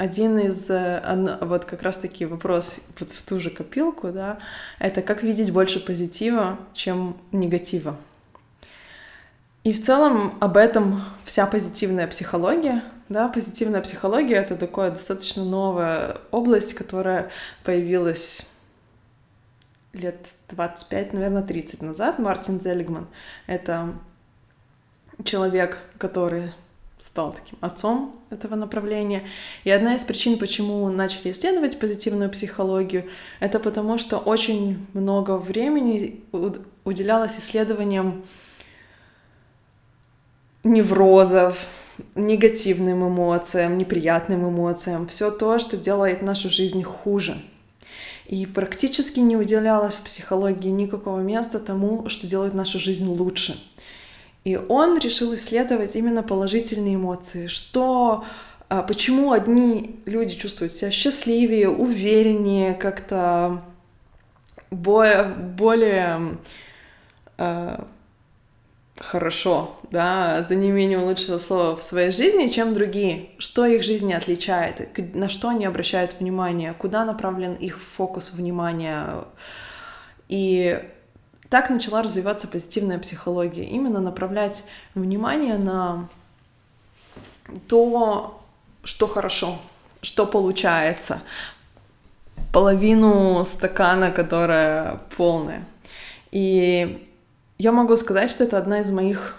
Speaker 2: один из, э, вот как раз-таки вопрос вот в ту же копилку, да, это как видеть больше позитива, чем негатива. И в целом об этом вся позитивная психология, да, позитивная психология — это такая достаточно новая область, которая появилась лет 25, наверное, 30 назад, Мартин Зелигман. Это человек, который стал таким отцом этого направления. И одна из причин, почему начали исследовать позитивную психологию, это потому, что очень много времени уделялось исследованиям неврозов, негативным эмоциям, неприятным эмоциям, все то, что делает нашу жизнь хуже. И практически не уделялось в психологии никакого места тому, что делает нашу жизнь лучше. И он решил исследовать именно положительные эмоции, что а, почему одни люди чувствуют себя счастливее, увереннее, как-то более, более э, хорошо, да, за неимением лучшего слова в своей жизни, чем другие. Что их жизни отличает, на что они обращают внимание, куда направлен их фокус внимания. И так начала развиваться позитивная психология. Именно направлять внимание на то, что хорошо, что получается. Половину стакана, которая полная. И я могу сказать, что это одна из моих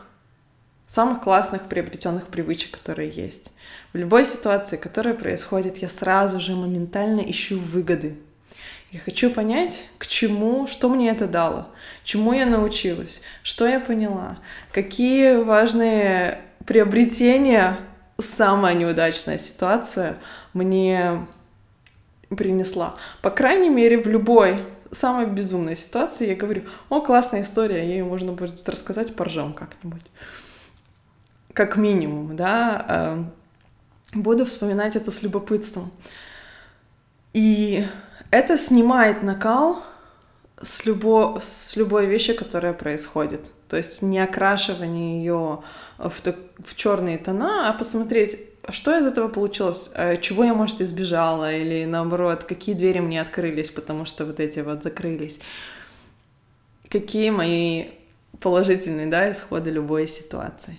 Speaker 2: самых классных приобретенных привычек, которые есть. В любой ситуации, которая происходит, я сразу же моментально ищу выгоды. Я хочу понять, к чему, что мне это дало, чему я научилась, что я поняла, какие важные приобретения самая неудачная ситуация мне принесла. По крайней мере, в любой самой безумной ситуации я говорю, о, классная история, ей можно будет рассказать, поржем как-нибудь. Как минимум, да. Э, буду вспоминать это с любопытством. И это снимает накал с, любо, с любой вещи, которая происходит. То есть не окрашивание ее в, в черные тона, а посмотреть, что из этого получилось, э, чего я, может, избежала, или наоборот, какие двери мне открылись, потому что вот эти вот закрылись. Какие мои положительные, да, исходы любой ситуации.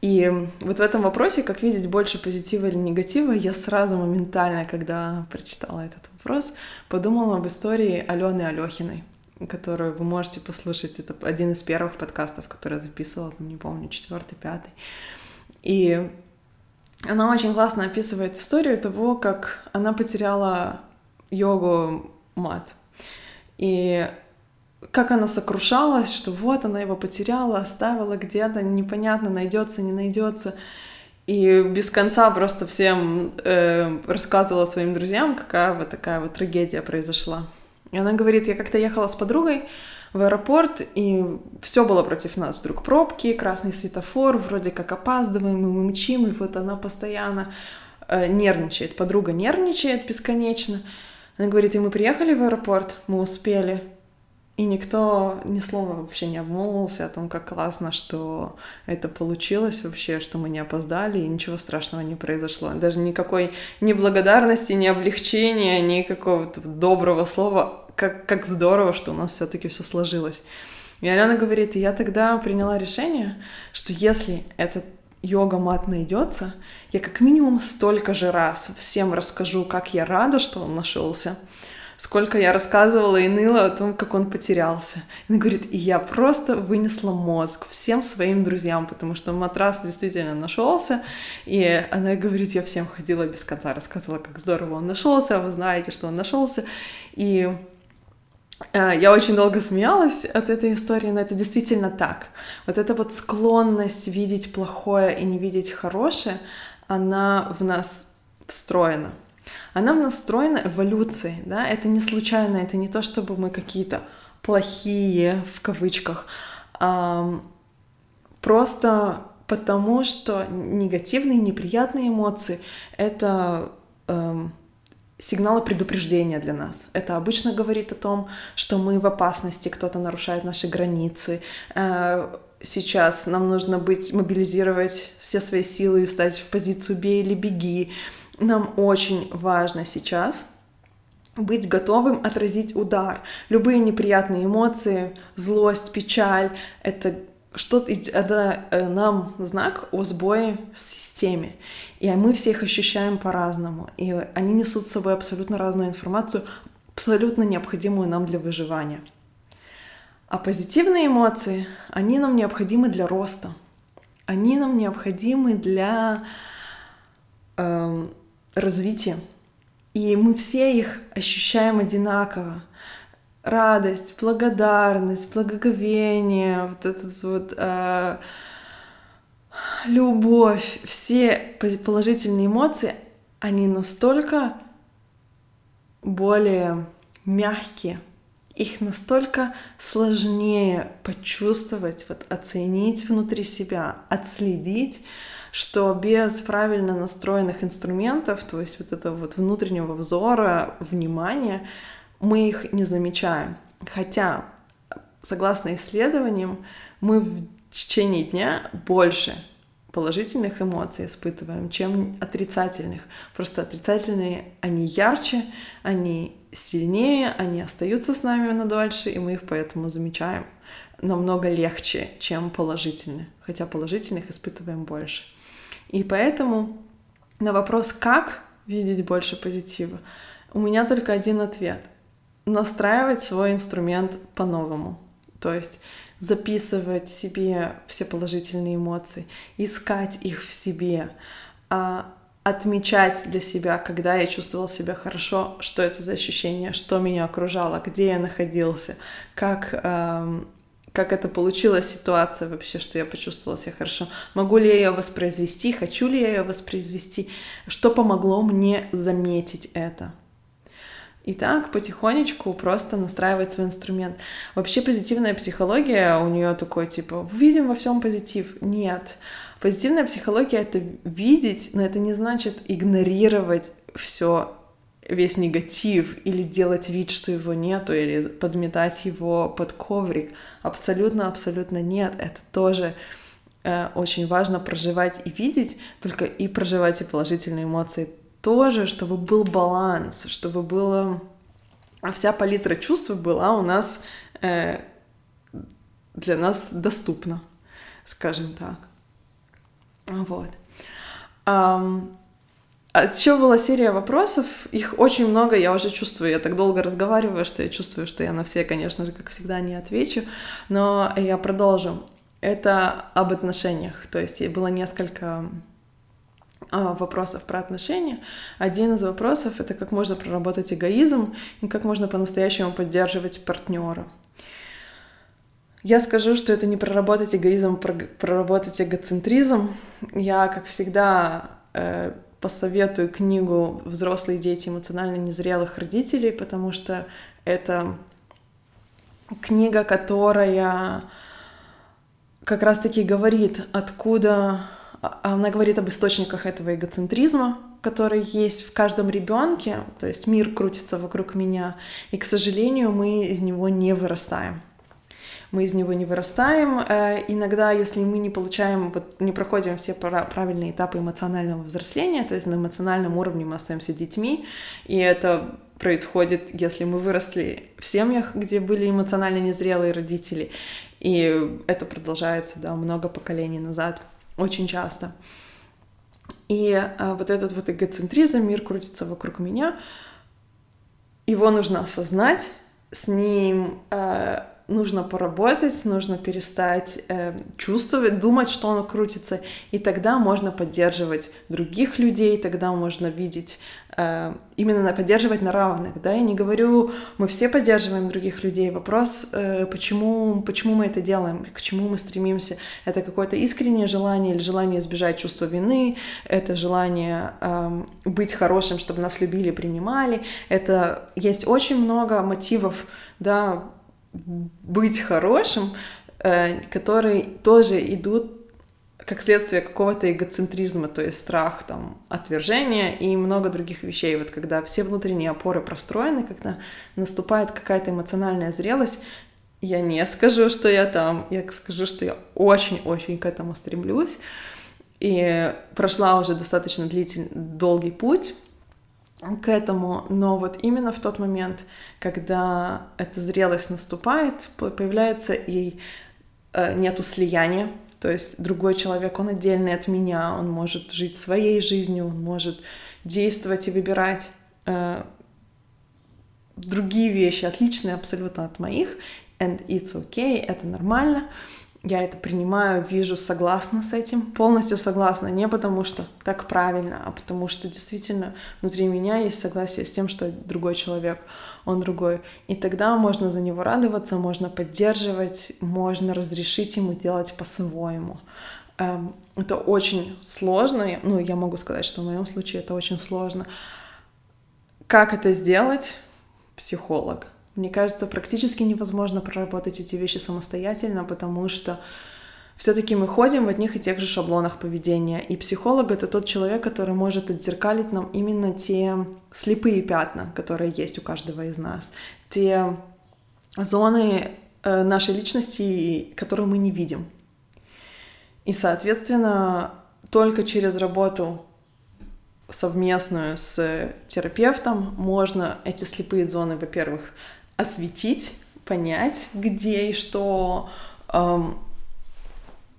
Speaker 2: И вот в этом вопросе, как видеть больше позитива или негатива, я сразу моментально, когда прочитала этот вопрос, подумала об истории Алены Алехиной, которую вы можете послушать. Это один из первых подкастов, который я записывала, не помню, четвертый, пятый. И она очень классно описывает историю того, как она потеряла йогу мат. И как она сокрушалась, что вот она его потеряла, оставила где-то, непонятно, найдется, не найдется. И без конца просто всем э, рассказывала своим друзьям, какая вот такая вот трагедия произошла. И она говорит, я как-то ехала с подругой, в аэропорт, и все было против нас. Вдруг пробки, красный светофор, вроде как опаздываем, и мы мчим, и вот она постоянно э, нервничает. Подруга нервничает бесконечно. Она говорит, и мы приехали в аэропорт, мы успели, и никто ни слова вообще не обмолвился о том, как классно, что это получилось вообще, что мы не опоздали, и ничего страшного не произошло. Даже никакой ни благодарности, ни облегчения, ни какого-то доброго слова как, как здорово, что у нас все-таки все сложилось. И Алена говорит, я тогда приняла решение, что если этот йога-мат найдется, я как минимум столько же раз всем расскажу, как я рада, что он нашелся, сколько я рассказывала и ныла о том, как он потерялся. И она говорит, и я просто вынесла мозг всем своим друзьям, потому что матрас действительно нашелся. И она говорит, я всем ходила без конца, рассказывала, как здорово он нашелся, а вы знаете, что он нашелся. И Э, я очень долго смеялась от этой истории, но это действительно так. Вот эта вот склонность видеть плохое и не видеть хорошее, она в нас встроена. Она в нас встроена эволюцией, да, это не случайно, это не то, чтобы мы какие-то плохие, в кавычках, а просто потому, что негативные, неприятные эмоции — это эм, сигналы предупреждения для нас. Это обычно говорит о том, что мы в опасности, кто-то нарушает наши границы. Э, сейчас нам нужно быть, мобилизировать все свои силы и встать в позицию «бей или беги». Нам очень важно сейчас быть готовым отразить удар. Любые неприятные эмоции, злость, печаль — это что-то это э, нам знак о сбое в системе. И мы все их ощущаем по-разному. И они несут с собой абсолютно разную информацию абсолютно необходимую нам для выживания. А позитивные эмоции, они нам необходимы для роста. Они нам необходимы для э, развития. И мы все их ощущаем одинаково. Радость, благодарность, благоговение, вот этот вот э, любовь, все положительные эмоции, они настолько более мягкие, их настолько сложнее почувствовать, вот оценить внутри себя, отследить, что без правильно настроенных инструментов, то есть вот этого вот внутреннего взора, внимания, мы их не замечаем. Хотя, согласно исследованиям, мы в течение дня больше положительных эмоций испытываем, чем отрицательных. Просто отрицательные, они ярче, они сильнее, они остаются с нами на дольше, и мы их поэтому замечаем намного легче, чем положительные, хотя положительных испытываем больше. И поэтому на вопрос, как видеть больше позитива, у меня только один ответ. Настраивать свой инструмент по-новому. То есть записывать себе все положительные эмоции, искать их в себе, а отмечать для себя, когда я чувствовал себя хорошо, что это за ощущение, что меня окружало, где я находился, как, эм, как это получилась ситуация вообще, что я почувствовала себя хорошо. Могу ли я ее воспроизвести, хочу ли я ее воспроизвести, что помогло мне заметить это. И так потихонечку просто настраивать свой инструмент. Вообще позитивная психология у нее такой типа видим во всем позитив. Нет. Позитивная психология это видеть, но это не значит игнорировать все весь негатив или делать вид, что его нету, или подметать его под коврик. Абсолютно, абсолютно нет. Это тоже э, очень важно проживать и видеть, только и проживать и положительные эмоции тоже, чтобы был баланс, чтобы было... Вся палитра чувств была у нас э, для нас доступна, скажем так. Вот. Um, еще была серия вопросов, их очень много, я уже чувствую, я так долго разговариваю, что я чувствую, что я на все, конечно же, как всегда, не отвечу, но я продолжу. Это об отношениях, то есть было несколько а, вопросов про отношения. Один из вопросов — это как можно проработать эгоизм и как можно по-настоящему поддерживать партнера. Я скажу, что это не проработать эгоизм, а проработать эгоцентризм. Я, как всегда, э, посоветую книгу «Взрослые дети эмоционально незрелых родителей», потому что это книга, которая как раз-таки говорит, откуда а, она говорит об источниках этого эгоцентризма, который есть в каждом ребенке, то есть мир крутится вокруг меня, и, к сожалению, мы из него не вырастаем. Мы из него не вырастаем. Э, иногда, если мы не получаем, вот не проходим все правильные этапы эмоционального взросления, то есть на эмоциональном уровне мы остаемся детьми, и это происходит, если мы выросли в семьях, где были эмоционально незрелые родители, и это продолжается, да, много поколений назад очень часто. И а, вот этот вот эгоцентризм, мир крутится вокруг меня, его нужно осознать, с ним э, нужно поработать, нужно перестать э, чувствовать, думать, что оно крутится, и тогда можно поддерживать других людей, тогда можно видеть Э, именно поддерживать на равных, да, я не говорю, мы все поддерживаем других людей, вопрос, э, почему, почему мы это делаем, к чему мы стремимся, это какое-то искреннее желание или желание избежать чувства вины, это желание эм, быть хорошим, чтобы нас любили, принимали, это есть очень много мотивов, да, быть хорошим, э, которые тоже идут как следствие какого-то эгоцентризма, то есть страх, там, отвержения и много других вещей. Вот когда все внутренние опоры простроены, когда наступает какая-то эмоциональная зрелость, я не скажу, что я там, я скажу, что я очень-очень к этому стремлюсь. И прошла уже достаточно длительный, долгий путь к этому, но вот именно в тот момент, когда эта зрелость наступает, появляется и э, нету слияния то есть другой человек, он отдельный от меня, он может жить своей жизнью, он может действовать и выбирать э, другие вещи, отличные абсолютно от моих, and it's okay, это нормально. Я это принимаю, вижу, согласна с этим, полностью согласна, не потому что так правильно, а потому что действительно внутри меня есть согласие с тем, что другой человек, он другой. И тогда можно за него радоваться, можно поддерживать, можно разрешить ему делать по-своему. Эм, это очень сложно, ну, я могу сказать, что в моем случае это очень сложно. Как это сделать? Психолог. Мне кажется, практически невозможно проработать эти вещи самостоятельно, потому что все-таки мы ходим в одних и тех же шаблонах поведения. И психолог это тот человек, который может отзеркалить нам именно те слепые пятна, которые есть у каждого из нас, те зоны э, нашей личности, которые мы не видим. И, соответственно, только через работу совместную с терапевтом можно эти слепые зоны, во-первых, осветить, понять, где и что эм,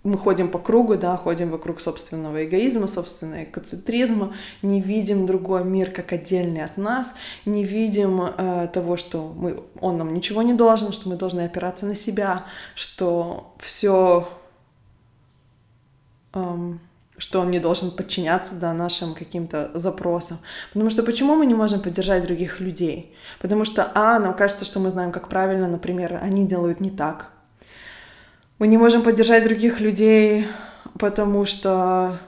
Speaker 2: мы ходим по кругу, да, ходим вокруг собственного эгоизма, собственного экоцентризма, не видим другой мир как отдельный от нас, не видим э, того, что мы, он нам ничего не должен, что мы должны опираться на себя, что все эм, что он не должен подчиняться да, нашим каким-то запросам. Потому что почему мы не можем поддержать других людей? Потому что, а, нам кажется, что мы знаем, как правильно, например, они делают не так. Мы не можем поддержать других людей, потому что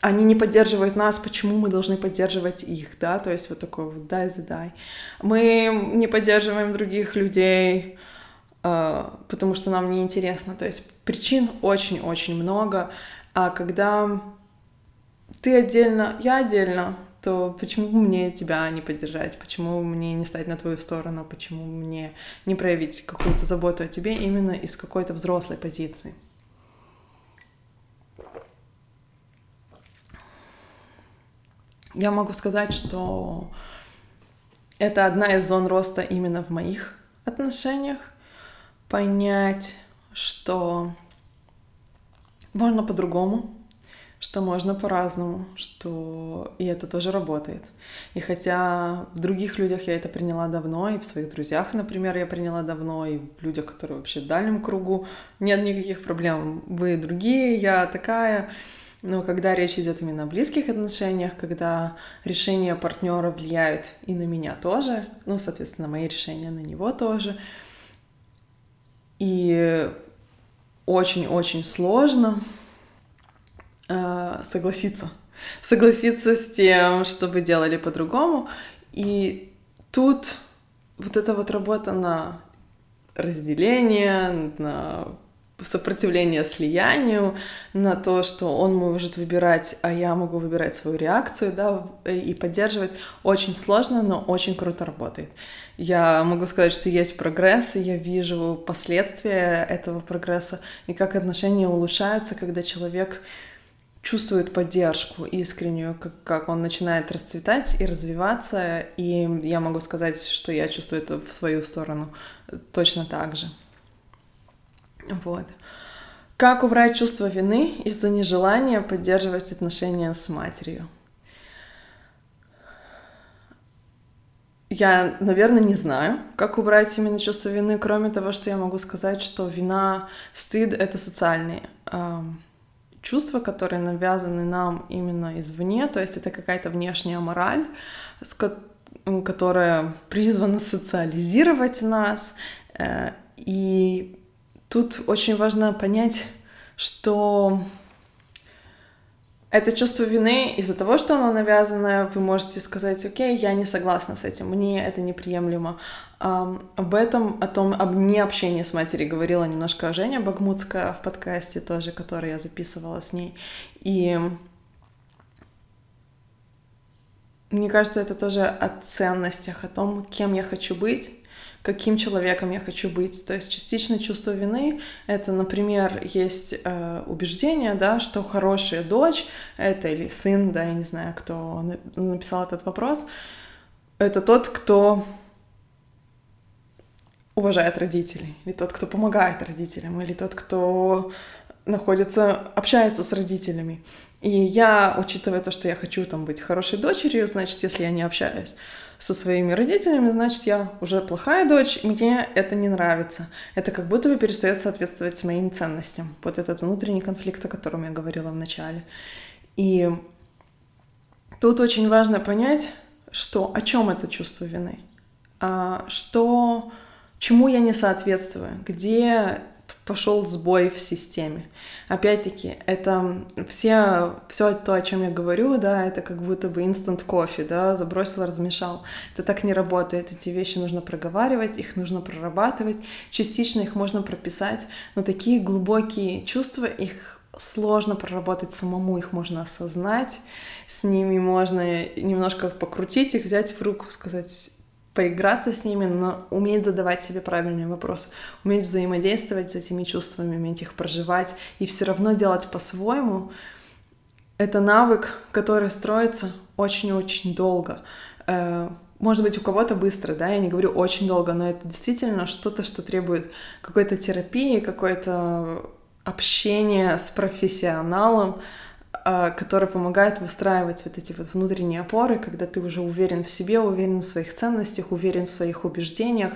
Speaker 2: они не поддерживают нас, почему мы должны поддерживать их, да, то есть вот такой вот дай задай. Мы не поддерживаем других людей, э, потому что нам не интересно, то есть причин очень-очень много, а когда ты отдельно, я отдельно, то почему мне тебя не поддержать? Почему мне не стать на твою сторону? Почему мне не проявить какую-то заботу о тебе именно из какой-то взрослой позиции? Я могу сказать, что это одна из зон роста именно в моих отношениях. Понять, что можно по-другому, что можно по-разному, что и это тоже работает. И хотя в других людях я это приняла давно, и в своих друзьях, например, я приняла давно, и в людях, которые вообще в дальнем кругу, нет никаких проблем. Вы другие, я такая. Но когда речь идет именно о близких отношениях, когда решения партнера влияют и на меня тоже, ну, соответственно, мои решения на него тоже, и очень-очень сложно э, согласиться. Согласиться с тем, чтобы делали по-другому. И тут вот эта вот работа на разделение, на сопротивление слиянию, на то, что он может выбирать, а я могу выбирать свою реакцию, да, и поддерживать, очень сложно, но очень круто работает. Я могу сказать, что есть прогресс, и я вижу последствия этого прогресса, и как отношения улучшаются, когда человек чувствует поддержку искреннюю, как, как он начинает расцветать и развиваться, и я могу сказать, что я чувствую это в свою сторону точно так же. Вот. Как убрать чувство вины из-за нежелания поддерживать отношения с матерью? Я, наверное, не знаю, как убрать именно чувство вины, кроме того, что я могу сказать, что вина, стыд — это социальные э, чувства, которые навязаны нам именно извне, то есть это какая-то внешняя мораль, которая призвана социализировать нас, э, и Тут очень важно понять, что это чувство вины из-за того, что оно навязанное, вы можете сказать, окей, я не согласна с этим, мне это неприемлемо. Um, об этом, о том, об необщении с матерью говорила немножко Женя Багмутская в подкасте тоже, который я записывала с ней. И мне кажется, это тоже о ценностях, о том, кем я хочу быть, каким человеком я хочу быть. То есть частично чувство вины — это, например, есть э, убеждение, да, что хорошая дочь — это или сын, да, я не знаю, кто написал этот вопрос, это тот, кто уважает родителей, или тот, кто помогает родителям, или тот, кто находится, общается с родителями. И я, учитывая то, что я хочу там быть хорошей дочерью, значит, если я не общаюсь со своими родителями, значит, я уже плохая дочь, мне это не нравится. Это как будто бы перестает соответствовать моим ценностям. Вот этот внутренний конфликт, о котором я говорила в начале. И тут очень важно понять, что о чем это чувство вины, а, что чему я не соответствую, где пошел сбой в системе. Опять-таки, это все, все то, о чем я говорю, да, это как будто бы инстант кофе, да, забросил, размешал. Это так не работает. Эти вещи нужно проговаривать, их нужно прорабатывать. Частично их можно прописать, но такие глубокие чувства, их сложно проработать самому, их можно осознать, с ними можно немножко покрутить их, взять в руку, сказать, поиграться с ними, но уметь задавать себе правильные вопросы, уметь взаимодействовать с этими чувствами, уметь их проживать и все равно делать по-своему. Это навык, который строится очень-очень долго. Э, может быть, у кого-то быстро, да, я не говорю очень долго, но это действительно что-то, что требует какой-то терапии, какое-то общение с профессионалом, который помогает выстраивать вот эти вот внутренние опоры, когда ты уже уверен в себе, уверен в своих ценностях, уверен в своих убеждениях.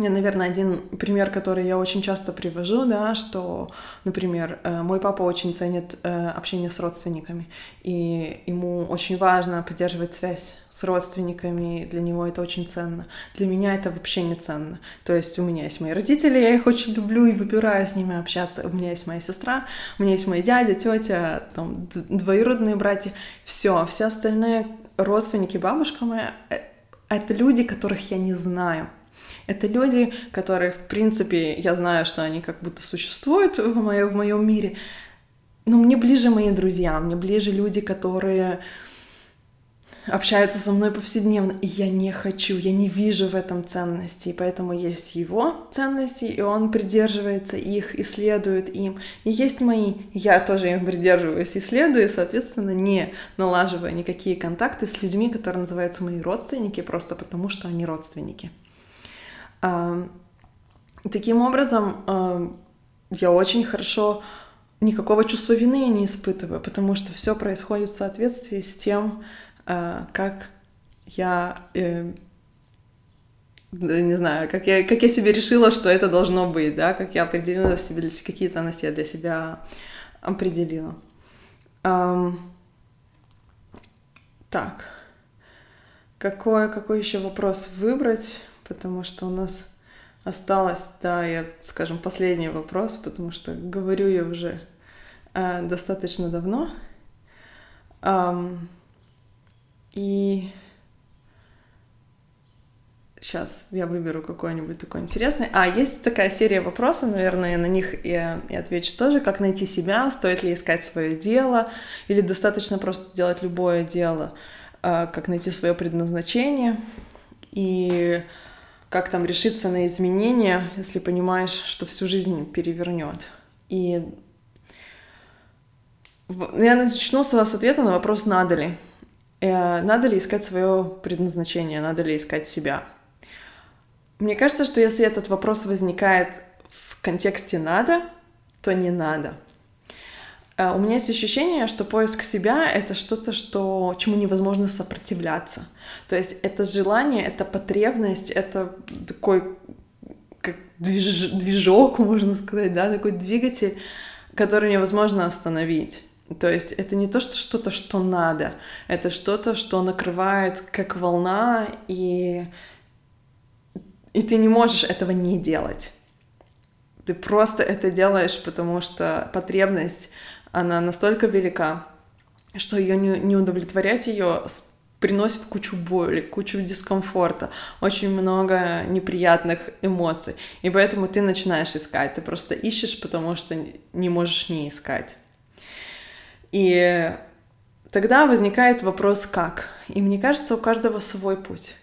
Speaker 2: Я, наверное, один пример, который я очень часто привожу, да, что, например, э, мой папа очень ценит э, общение с родственниками, и ему очень важно поддерживать связь с родственниками, для него это очень ценно. Для меня это вообще не ценно. То есть у меня есть мои родители, я их очень люблю и выбираю с ними общаться. У меня есть моя сестра, у меня есть мой дядя, тетя, там, двоюродные братья. Все, все остальные родственники, бабушка моя, э, это люди, которых я не знаю это люди, которые, в принципе, я знаю, что они как будто существуют в, моё, в моем мире, но мне ближе мои друзья, мне ближе люди, которые общаются со мной повседневно, и я не хочу, я не вижу в этом ценности, и поэтому есть его ценности, и он придерживается их, исследует им, и есть мои, я тоже им придерживаюсь, исследую, и, соответственно, не налаживая никакие контакты с людьми, которые называются мои родственники, просто потому что они родственники. Таким образом, я очень хорошо никакого чувства вины не испытываю, потому что все происходит в соответствии с тем, а, как я э, не знаю, как я, как я себе решила, что это должно быть, да, как я определила себе, какие ценности я для себя определила. Um, так, какой, какой еще вопрос выбрать? Потому что у нас осталось, да, я, скажем, последний вопрос, потому что говорю я уже э, достаточно давно. Um, и сейчас я выберу какой-нибудь такой интересный. А, есть такая серия вопросов, наверное, на них и, и отвечу тоже. Как найти себя, стоит ли искать свое дело, или достаточно просто делать любое дело, э, как найти свое предназначение. И как там решиться на изменения, если понимаешь, что всю жизнь перевернет. И я начну с вас ответа на вопрос, надо ли. Э, надо ли искать свое предназначение, надо ли искать себя. Мне кажется, что если этот вопрос возникает в контексте «надо», то не надо — у меня есть ощущение, что поиск себя — это что-то, что, чему невозможно сопротивляться. То есть это желание, это потребность, это такой как движ, движок, можно сказать, да, такой двигатель, который невозможно остановить. То есть это не то, что что-то, что надо, это что-то, что накрывает как волна, и, и ты не можешь этого не делать. Ты просто это делаешь, потому что потребность она настолько велика, что ее не, не удовлетворять ее приносит кучу боли, кучу дискомфорта, очень много неприятных эмоций. И поэтому ты начинаешь искать. Ты просто ищешь, потому что не можешь не искать. И тогда возникает вопрос «как?». И мне кажется, у каждого свой путь.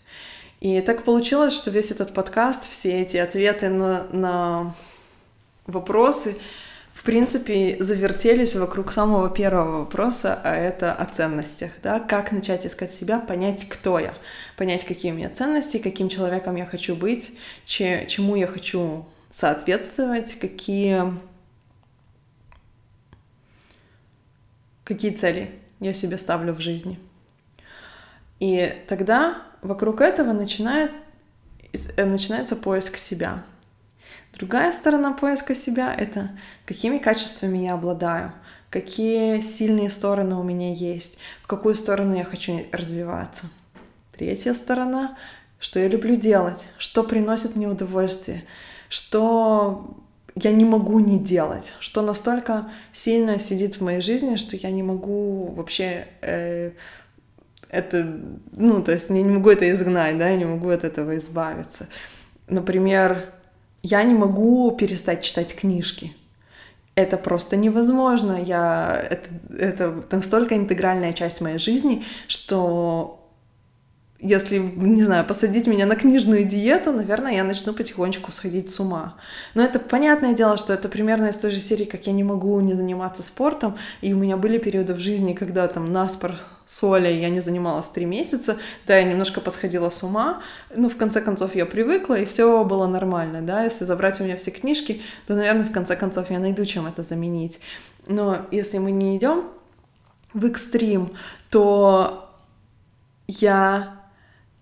Speaker 2: И так получилось, что весь этот подкаст, все эти ответы на, на вопросы — принципе, завертелись вокруг самого первого вопроса, а это о ценностях, да, как начать искать себя, понять, кто я, понять, какие у меня ценности, каким человеком я хочу быть, че, чему я хочу соответствовать, какие, какие цели я себе ставлю в жизни. И тогда вокруг этого начинает, э, начинается поиск себя. Другая сторона поиска себя — это какими качествами я обладаю, какие сильные стороны у меня есть, в какую сторону я хочу развиваться. Третья сторона — что я люблю делать, что приносит мне удовольствие, что я не могу не делать, что настолько сильно сидит в моей жизни, что я не могу вообще э, это, ну, то есть я не могу это изгнать, да, я не могу от этого избавиться. Например, я не могу перестать читать книжки. Это просто невозможно. Я, это, это настолько интегральная часть моей жизни, что если, не знаю, посадить меня на книжную диету, наверное, я начну потихонечку сходить с ума. Но это понятное дело, что это примерно из той же серии, как я не могу не заниматься спортом, и у меня были периоды в жизни, когда там наспор с Олей я не занималась три месяца, да, я немножко посходила с ума, но в конце концов я привыкла, и все было нормально, да, если забрать у меня все книжки, то, наверное, в конце концов я найду, чем это заменить. Но если мы не идем в экстрим, то я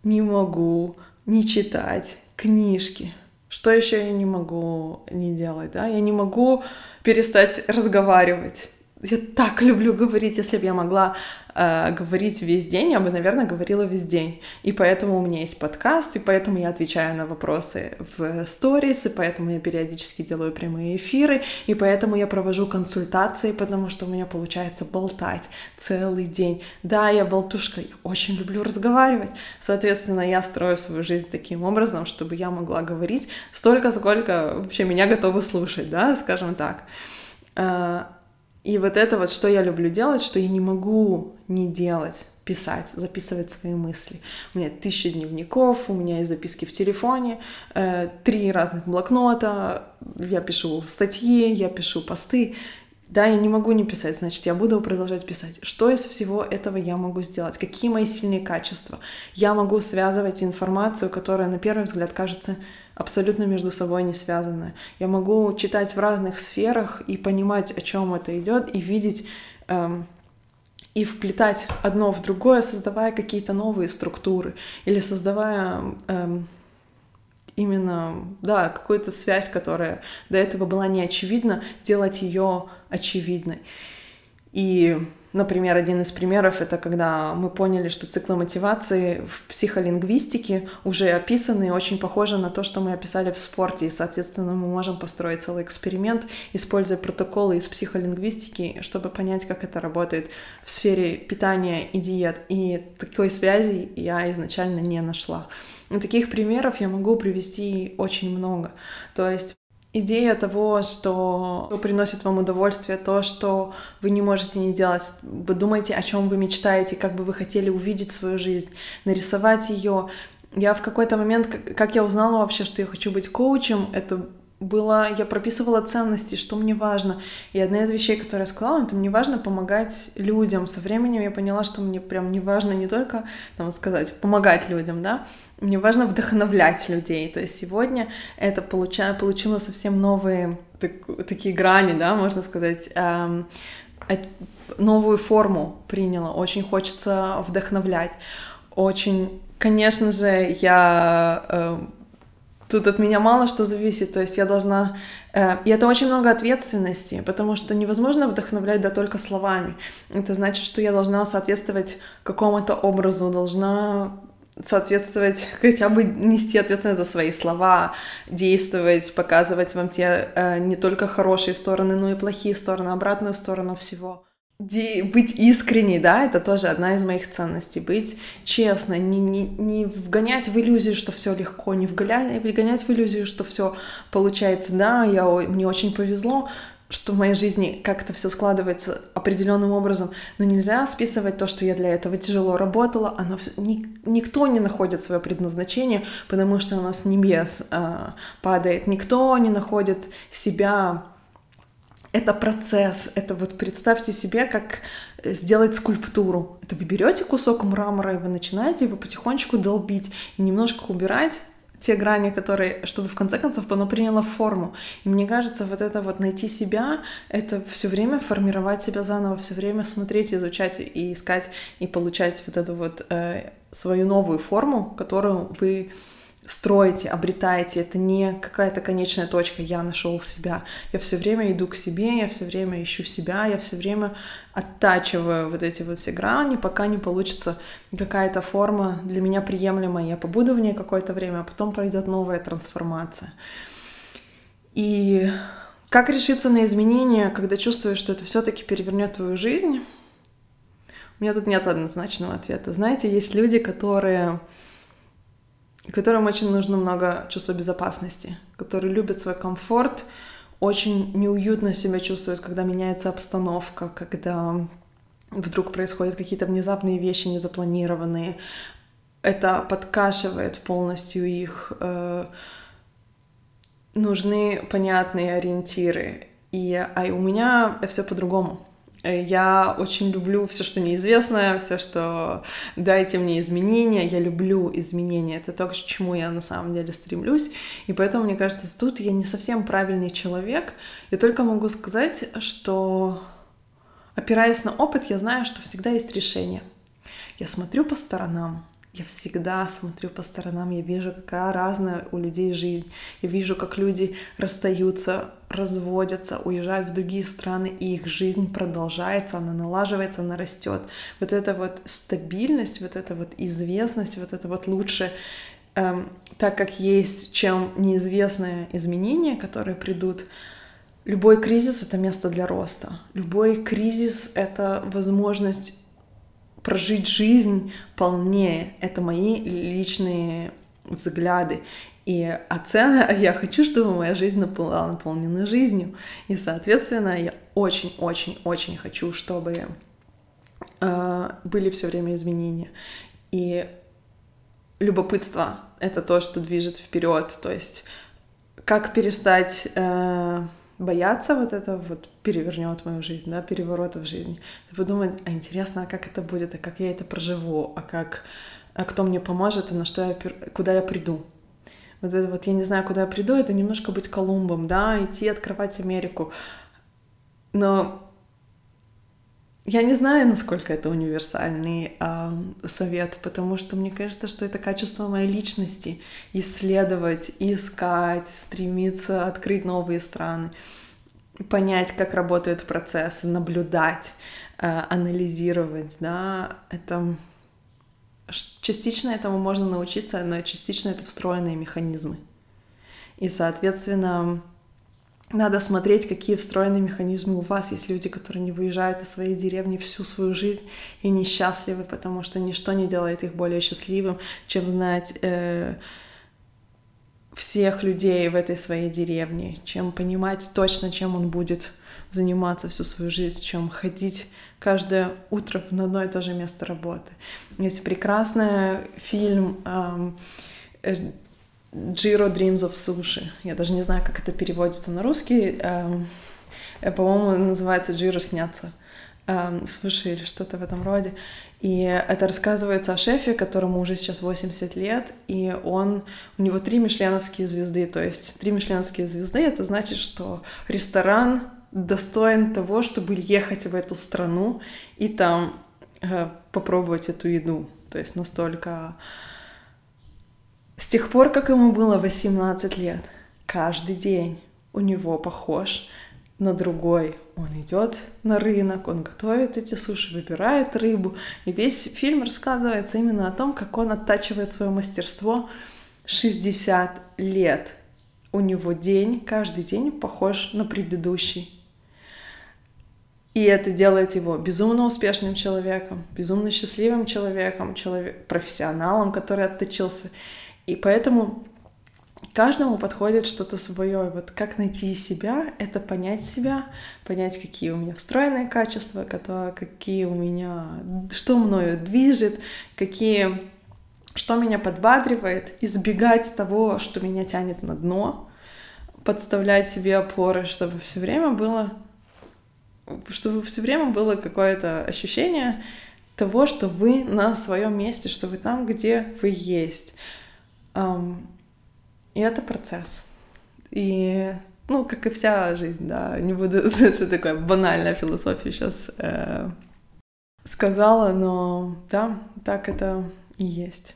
Speaker 2: не могу не читать книжки. Что еще я не могу не делать, да? Я не могу перестать разговаривать. Я так люблю говорить, если бы я могла э, говорить весь день, я бы, наверное, говорила весь день. И поэтому у меня есть подкаст, и поэтому я отвечаю на вопросы в сторис, и поэтому я периодически делаю прямые эфиры, и поэтому я провожу консультации, потому что у меня получается болтать целый день. Да, я болтушка, я очень люблю разговаривать. Соответственно, я строю свою жизнь таким образом, чтобы я могла говорить столько, сколько вообще меня готовы слушать, да, скажем так. И вот это вот, что я люблю делать, что я не могу не делать, писать, записывать свои мысли. У меня тысяча дневников, у меня есть записки в телефоне, э, три разных блокнота, я пишу статьи, я пишу посты. Да, я не могу не писать, значит, я буду продолжать писать. Что из всего этого я могу сделать? Какие мои сильные качества? Я могу связывать информацию, которая на первый взгляд кажется абсолютно между собой не связаны. Я могу читать в разных сферах и понимать, о чем это идет, и видеть эм, и вплетать одно в другое, создавая какие-то новые структуры или создавая эм, именно, да, какую-то связь, которая до этого была не очевидна, делать ее очевидной. И Например, один из примеров — это когда мы поняли, что циклы мотивации в психолингвистике уже описаны и очень похожи на то, что мы описали в спорте, и, соответственно, мы можем построить целый эксперимент, используя протоколы из психолингвистики, чтобы понять, как это работает в сфере питания и диет. И такой связи я изначально не нашла. И таких примеров я могу привести очень много. То есть идея того, что приносит вам удовольствие, то, что вы не можете не делать. Вы думаете, о чем вы мечтаете, как бы вы хотели увидеть свою жизнь, нарисовать ее. Я в какой-то момент, как я узнала вообще, что я хочу быть коучем, это было, я прописывала ценности, что мне важно. И одна из вещей, которую я сказала, это мне важно помогать людям. Со временем я поняла, что мне прям не важно не только, там сказать, помогать людям, да, мне важно вдохновлять людей. То есть сегодня это получа, получило совсем новые так, такие грани, да, можно сказать, эм, новую форму приняло. Очень хочется вдохновлять. Очень, конечно же, я э, тут от меня мало что зависит, то есть я должна... Э, и это очень много ответственности, потому что невозможно вдохновлять да только словами. Это значит, что я должна соответствовать какому-то образу, должна соответствовать, *laughs* хотя бы нести ответственность за свои слова, действовать, показывать вам те э, не только хорошие стороны, но и плохие стороны, обратную сторону всего быть искренней, да, это тоже одна из моих ценностей. Быть честной, не, не, не вгонять в иллюзию, что все легко, не вгонять, вгонять в иллюзию, что все получается, да, я, мне очень повезло, что в моей жизни как-то все складывается определенным образом, но нельзя списывать то, что я для этого тяжело работала, оно ни, никто не находит свое предназначение, потому что оно с небес э, падает, никто не находит себя это процесс, это вот представьте себе, как э, сделать скульптуру. Это вы берете кусок мрамора, и вы начинаете его потихонечку долбить и немножко убирать те грани, которые, чтобы в конце концов оно приняло форму. И мне кажется, вот это вот найти себя, это все время формировать себя заново, все время смотреть, изучать и искать и получать вот эту вот э, свою новую форму, которую вы строите, обретаете. Это не какая-то конечная точка, я нашел себя. Я все время иду к себе, я все время ищу себя, я все время оттачиваю вот эти вот все грани, пока не получится какая-то форма для меня приемлемая. Я побуду в ней какое-то время, а потом пройдет новая трансформация. И как решиться на изменения, когда чувствуешь, что это все-таки перевернет твою жизнь? У меня тут нет однозначного ответа. Знаете, есть люди, которые которым очень нужно много чувства безопасности, которые любят свой комфорт, очень неуютно себя чувствуют, когда меняется обстановка, когда вдруг происходят какие-то внезапные вещи, незапланированные. Это подкашивает полностью их. Э, нужны понятные ориентиры. И, а у меня все по-другому. Я очень люблю все, что неизвестное, все, что дайте мне изменения. Я люблю изменения. Это то, к чему я на самом деле стремлюсь. И поэтому, мне кажется, тут я не совсем правильный человек. Я только могу сказать, что опираясь на опыт, я знаю, что всегда есть решение. Я смотрю по сторонам, я всегда смотрю по сторонам, я вижу, какая разная у людей жизнь. Я вижу, как люди расстаются, разводятся, уезжают в другие страны, и их жизнь продолжается, она налаживается, она растет. Вот эта вот стабильность, вот эта вот известность, вот это вот лучше эм, так как есть, чем неизвестные изменения, которые придут. Любой кризис — это место для роста. Любой кризис — это возможность прожить жизнь полнее. Это мои личные взгляды. И оцена, *laughs* я хочу, чтобы моя жизнь была наполнена жизнью. И, соответственно, я очень-очень-очень хочу, чтобы э, были все время изменения. И любопытство — это то, что движет вперед. То есть как перестать... Э, бояться вот это вот перевернет мою жизнь, да, переворота в жизни. Подумать, а интересно, а как это будет, а как я это проживу, а как, а кто мне поможет, и на что я, куда я приду. Вот это вот, я не знаю, куда я приду, это немножко быть Колумбом, да, идти открывать Америку. Но я не знаю, насколько это универсальный э, совет, потому что мне кажется, что это качество моей личности — исследовать, искать, стремиться открыть новые страны, понять, как работают процессы, наблюдать, э, анализировать, да, это частично этому можно научиться, но частично это встроенные механизмы. И, соответственно, надо смотреть, какие встроенные механизмы у вас. Есть люди, которые не выезжают из своей деревни всю свою жизнь и несчастливы, потому что ничто не делает их более счастливым, чем знать э, всех людей в этой своей деревне, чем понимать точно, чем он будет заниматься всю свою жизнь, чем ходить каждое утро на одно и то же место работы. Есть прекрасный фильм эм, Jiro Dreams of Sushi. Я даже не знаю, как это переводится на русский. Эм, э, по-моему, называется Jiro снятся. Эм, суши или что-то в этом роде. И это рассказывается о шефе, которому уже сейчас 80 лет, и он, у него три мишленовские звезды. То есть три мишленовские звезды — это значит, что ресторан достоин того, чтобы ехать в эту страну и там э, попробовать эту еду. То есть настолько с тех пор, как ему было 18 лет, каждый день у него похож на другой. Он идет на рынок, он готовит эти суши, выбирает рыбу. И весь фильм рассказывается именно о том, как он оттачивает свое мастерство 60 лет. У него день, каждый день похож на предыдущий. И это делает его безумно успешным человеком, безумно счастливым человеком, человек, профессионалом, который отточился. И поэтому каждому подходит что-то свое. Вот как найти себя, это понять себя, понять, какие у меня встроенные качества, какие у меня, что мною движет, какие, что меня подбадривает, избегать того, что меня тянет на дно, подставлять себе опоры, чтобы все время было, чтобы все время было какое-то ощущение того, что вы на своем месте, что вы там, где вы есть И это процесс. И, ну, как и вся жизнь, да, не буду, *laughs* это такая банальная философия сейчас э, сказала, но да, так это и есть.